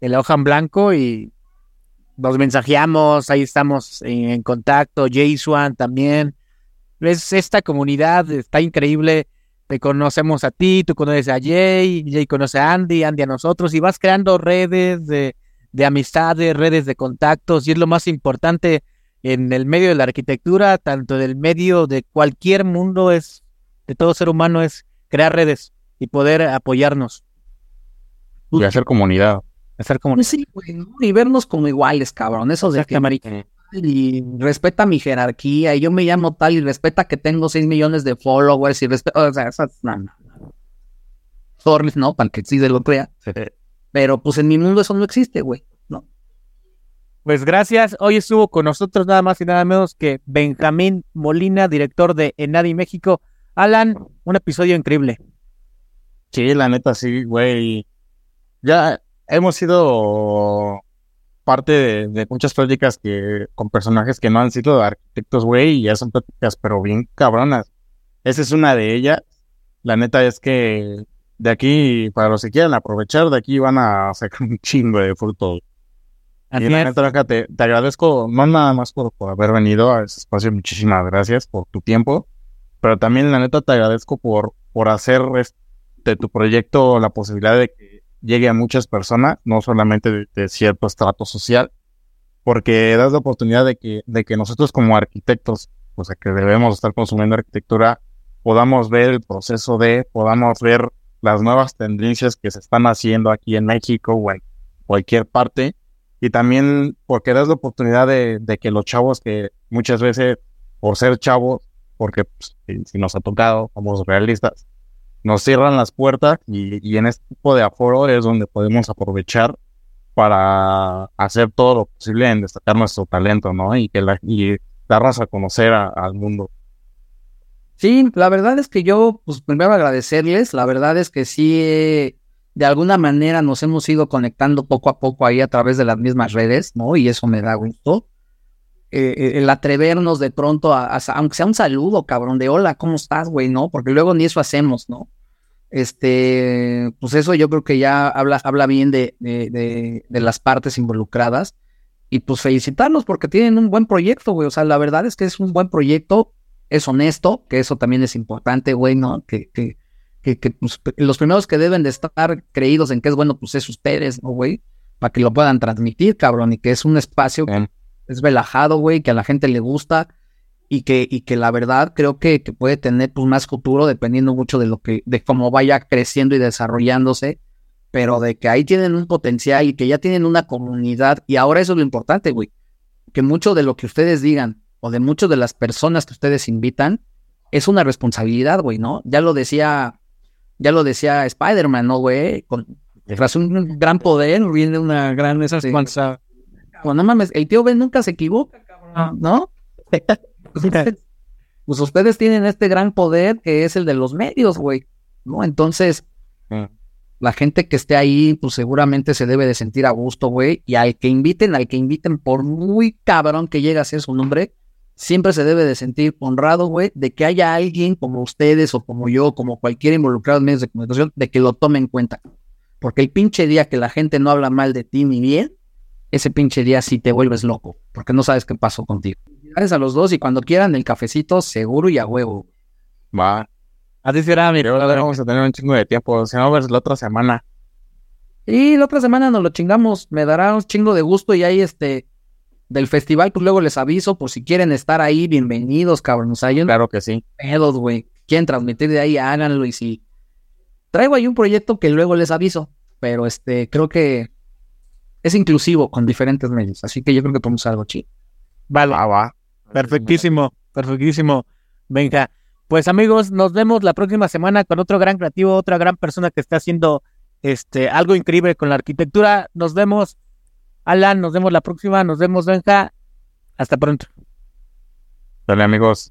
de La Hoja en Blanco y nos mensajeamos, ahí estamos en, contacto. Jay Swan también. Es esta comunidad, está increíble. Te conocemos a ti, tú conoces a Jay, Jay conoce a Andy, Andy a nosotros, y vas creando redes de, de amistades, redes de contactos, y es lo más importante en el medio de la arquitectura, tanto en el medio de cualquier mundo, es de todo ser humano, es crear redes y poder apoyarnos, Y hacer comunidad. Hacer como Pues sí, güey, ¿no? Y vernos como iguales, cabrón. Eso de que y respeta mi jerarquía, y yo me llamo tal, y respeta que tengo 6 millones de followers, y respeta, o sea, esas, no, no, no. Sorry, no, para que sí se lo crea. Pero pues en mi mundo eso no existe, güey. No. Pues gracias. Hoy estuvo con nosotros nada más y nada menos que Benjamín Molina, director de Enadi México. Alan, un episodio increíble. Sí, la neta, sí, güey. Ya hemos sido parte de, de muchas pláticas que con personajes que no han sido arquitectos, güey, y ya son pláticas, pero bien cabronas. Esa es una de ellas. La neta es que de aquí, para los que quieran aprovechar, de aquí van a sacar un chingo de fruto. Así y la neta, Benja, te, te agradezco, no nada más por, por haber venido a este espacio, muchísimas gracias por tu tiempo, pero también la neta te agradezco por, por hacer es- de tu proyecto la posibilidad de que llegue a muchas personas, no solamente de, cierto estrato social, porque das la oportunidad de que, de que nosotros como arquitectos, o sea, que debemos estar consumiendo arquitectura, podamos ver el proceso de, podamos ver las nuevas tendencias que se están haciendo aquí en México o en cualquier parte, y también porque das la oportunidad de, que los chavos que muchas veces, por ser chavos, porque pues, si nos ha tocado, somos realistas, nos cierran las puertas y, y en este tipo de aforo es donde podemos aprovechar para hacer todo lo posible en destacar nuestro talento, ¿no? Y que la, y darnos a conocer al mundo. Sí, la verdad es que yo, pues primero agradecerles, la verdad es que sí, de alguna manera nos hemos ido conectando poco a poco ahí a través de las mismas redes, ¿no? Y eso me da gusto. Eh, eh, el atrevernos de pronto a, aunque sea un saludo, cabrón, de hola, ¿cómo estás, güey? ¿No? Porque luego ni eso hacemos, ¿no? Este, pues eso yo creo que ya habla, habla bien de, de, de, de las partes involucradas. Y pues felicitarlos porque tienen un buen proyecto, güey. O sea, la verdad es que es un buen proyecto es honesto, que eso también es importante, güey, ¿no? Que, que, que, que, pues, los primeros que deben de estar creídos en que es bueno, pues es ustedes, ¿no, güey? Para que lo puedan transmitir, cabrón, y que es un espacio Bien. Es relajado, güey, que a la gente le gusta y que, y que la verdad creo que, que puede tener pues más futuro dependiendo mucho de lo que, de cómo vaya creciendo y desarrollándose, pero de que ahí tienen un potencial y que ya tienen una comunidad, y ahora eso es lo importante, güey, que mucho de lo que ustedes digan o de muchas de las personas que ustedes invitan es una responsabilidad, güey, ¿no? Ya lo decía, ya lo decía Spider-Man, ¿no, güey? Con, tras un gran poder viene una gran este, Responsable. No mames, el tío Ben nunca se equivoca, cabrón, ¿no? Pues ustedes, pues ustedes tienen este gran poder que es el de los medios, güey, ¿no? Entonces, Mm. la gente que esté ahí, pues seguramente se debe de sentir a gusto, güey. Y al que inviten, al que inviten, por muy cabrón que llegue a ser su nombre, siempre se debe de sentir honrado, güey, de que haya alguien como ustedes o como yo, como cualquier involucrado en medios de comunicación, de que lo tome en cuenta. Porque el pinche día que la gente no habla mal de ti ni bien, ese pinche día sí te vuelves loco, porque no sabes qué pasó contigo. Gracias a los dos y cuando quieran el cafecito, seguro y a huevo. Va. Así será, mi Pero ahora vamos a tener un chingo de tiempo. Si no, ves la otra semana. Y la otra semana nos lo chingamos, me dará un chingo de gusto y ahí este del festival, pues luego les aviso por si quieren estar ahí, bienvenidos, cabrón. O sea, yo no Claro que sí. pedos, güey. Quieren transmitir de ahí, háganlo y si traigo ahí un proyecto que luego les aviso, pero este creo que es inclusivo con diferentes medios, así que yo creo que podemos hacer algo chido. Vale, Va, va. perfectísimo, perfectísimo. Venga, pues amigos, nos vemos la próxima semana con otro gran creativo, otra gran persona que está haciendo este algo increíble con la arquitectura. Nos vemos, Alan, nos vemos la próxima, nos vemos, Benja. Hasta pronto. Dale, amigos.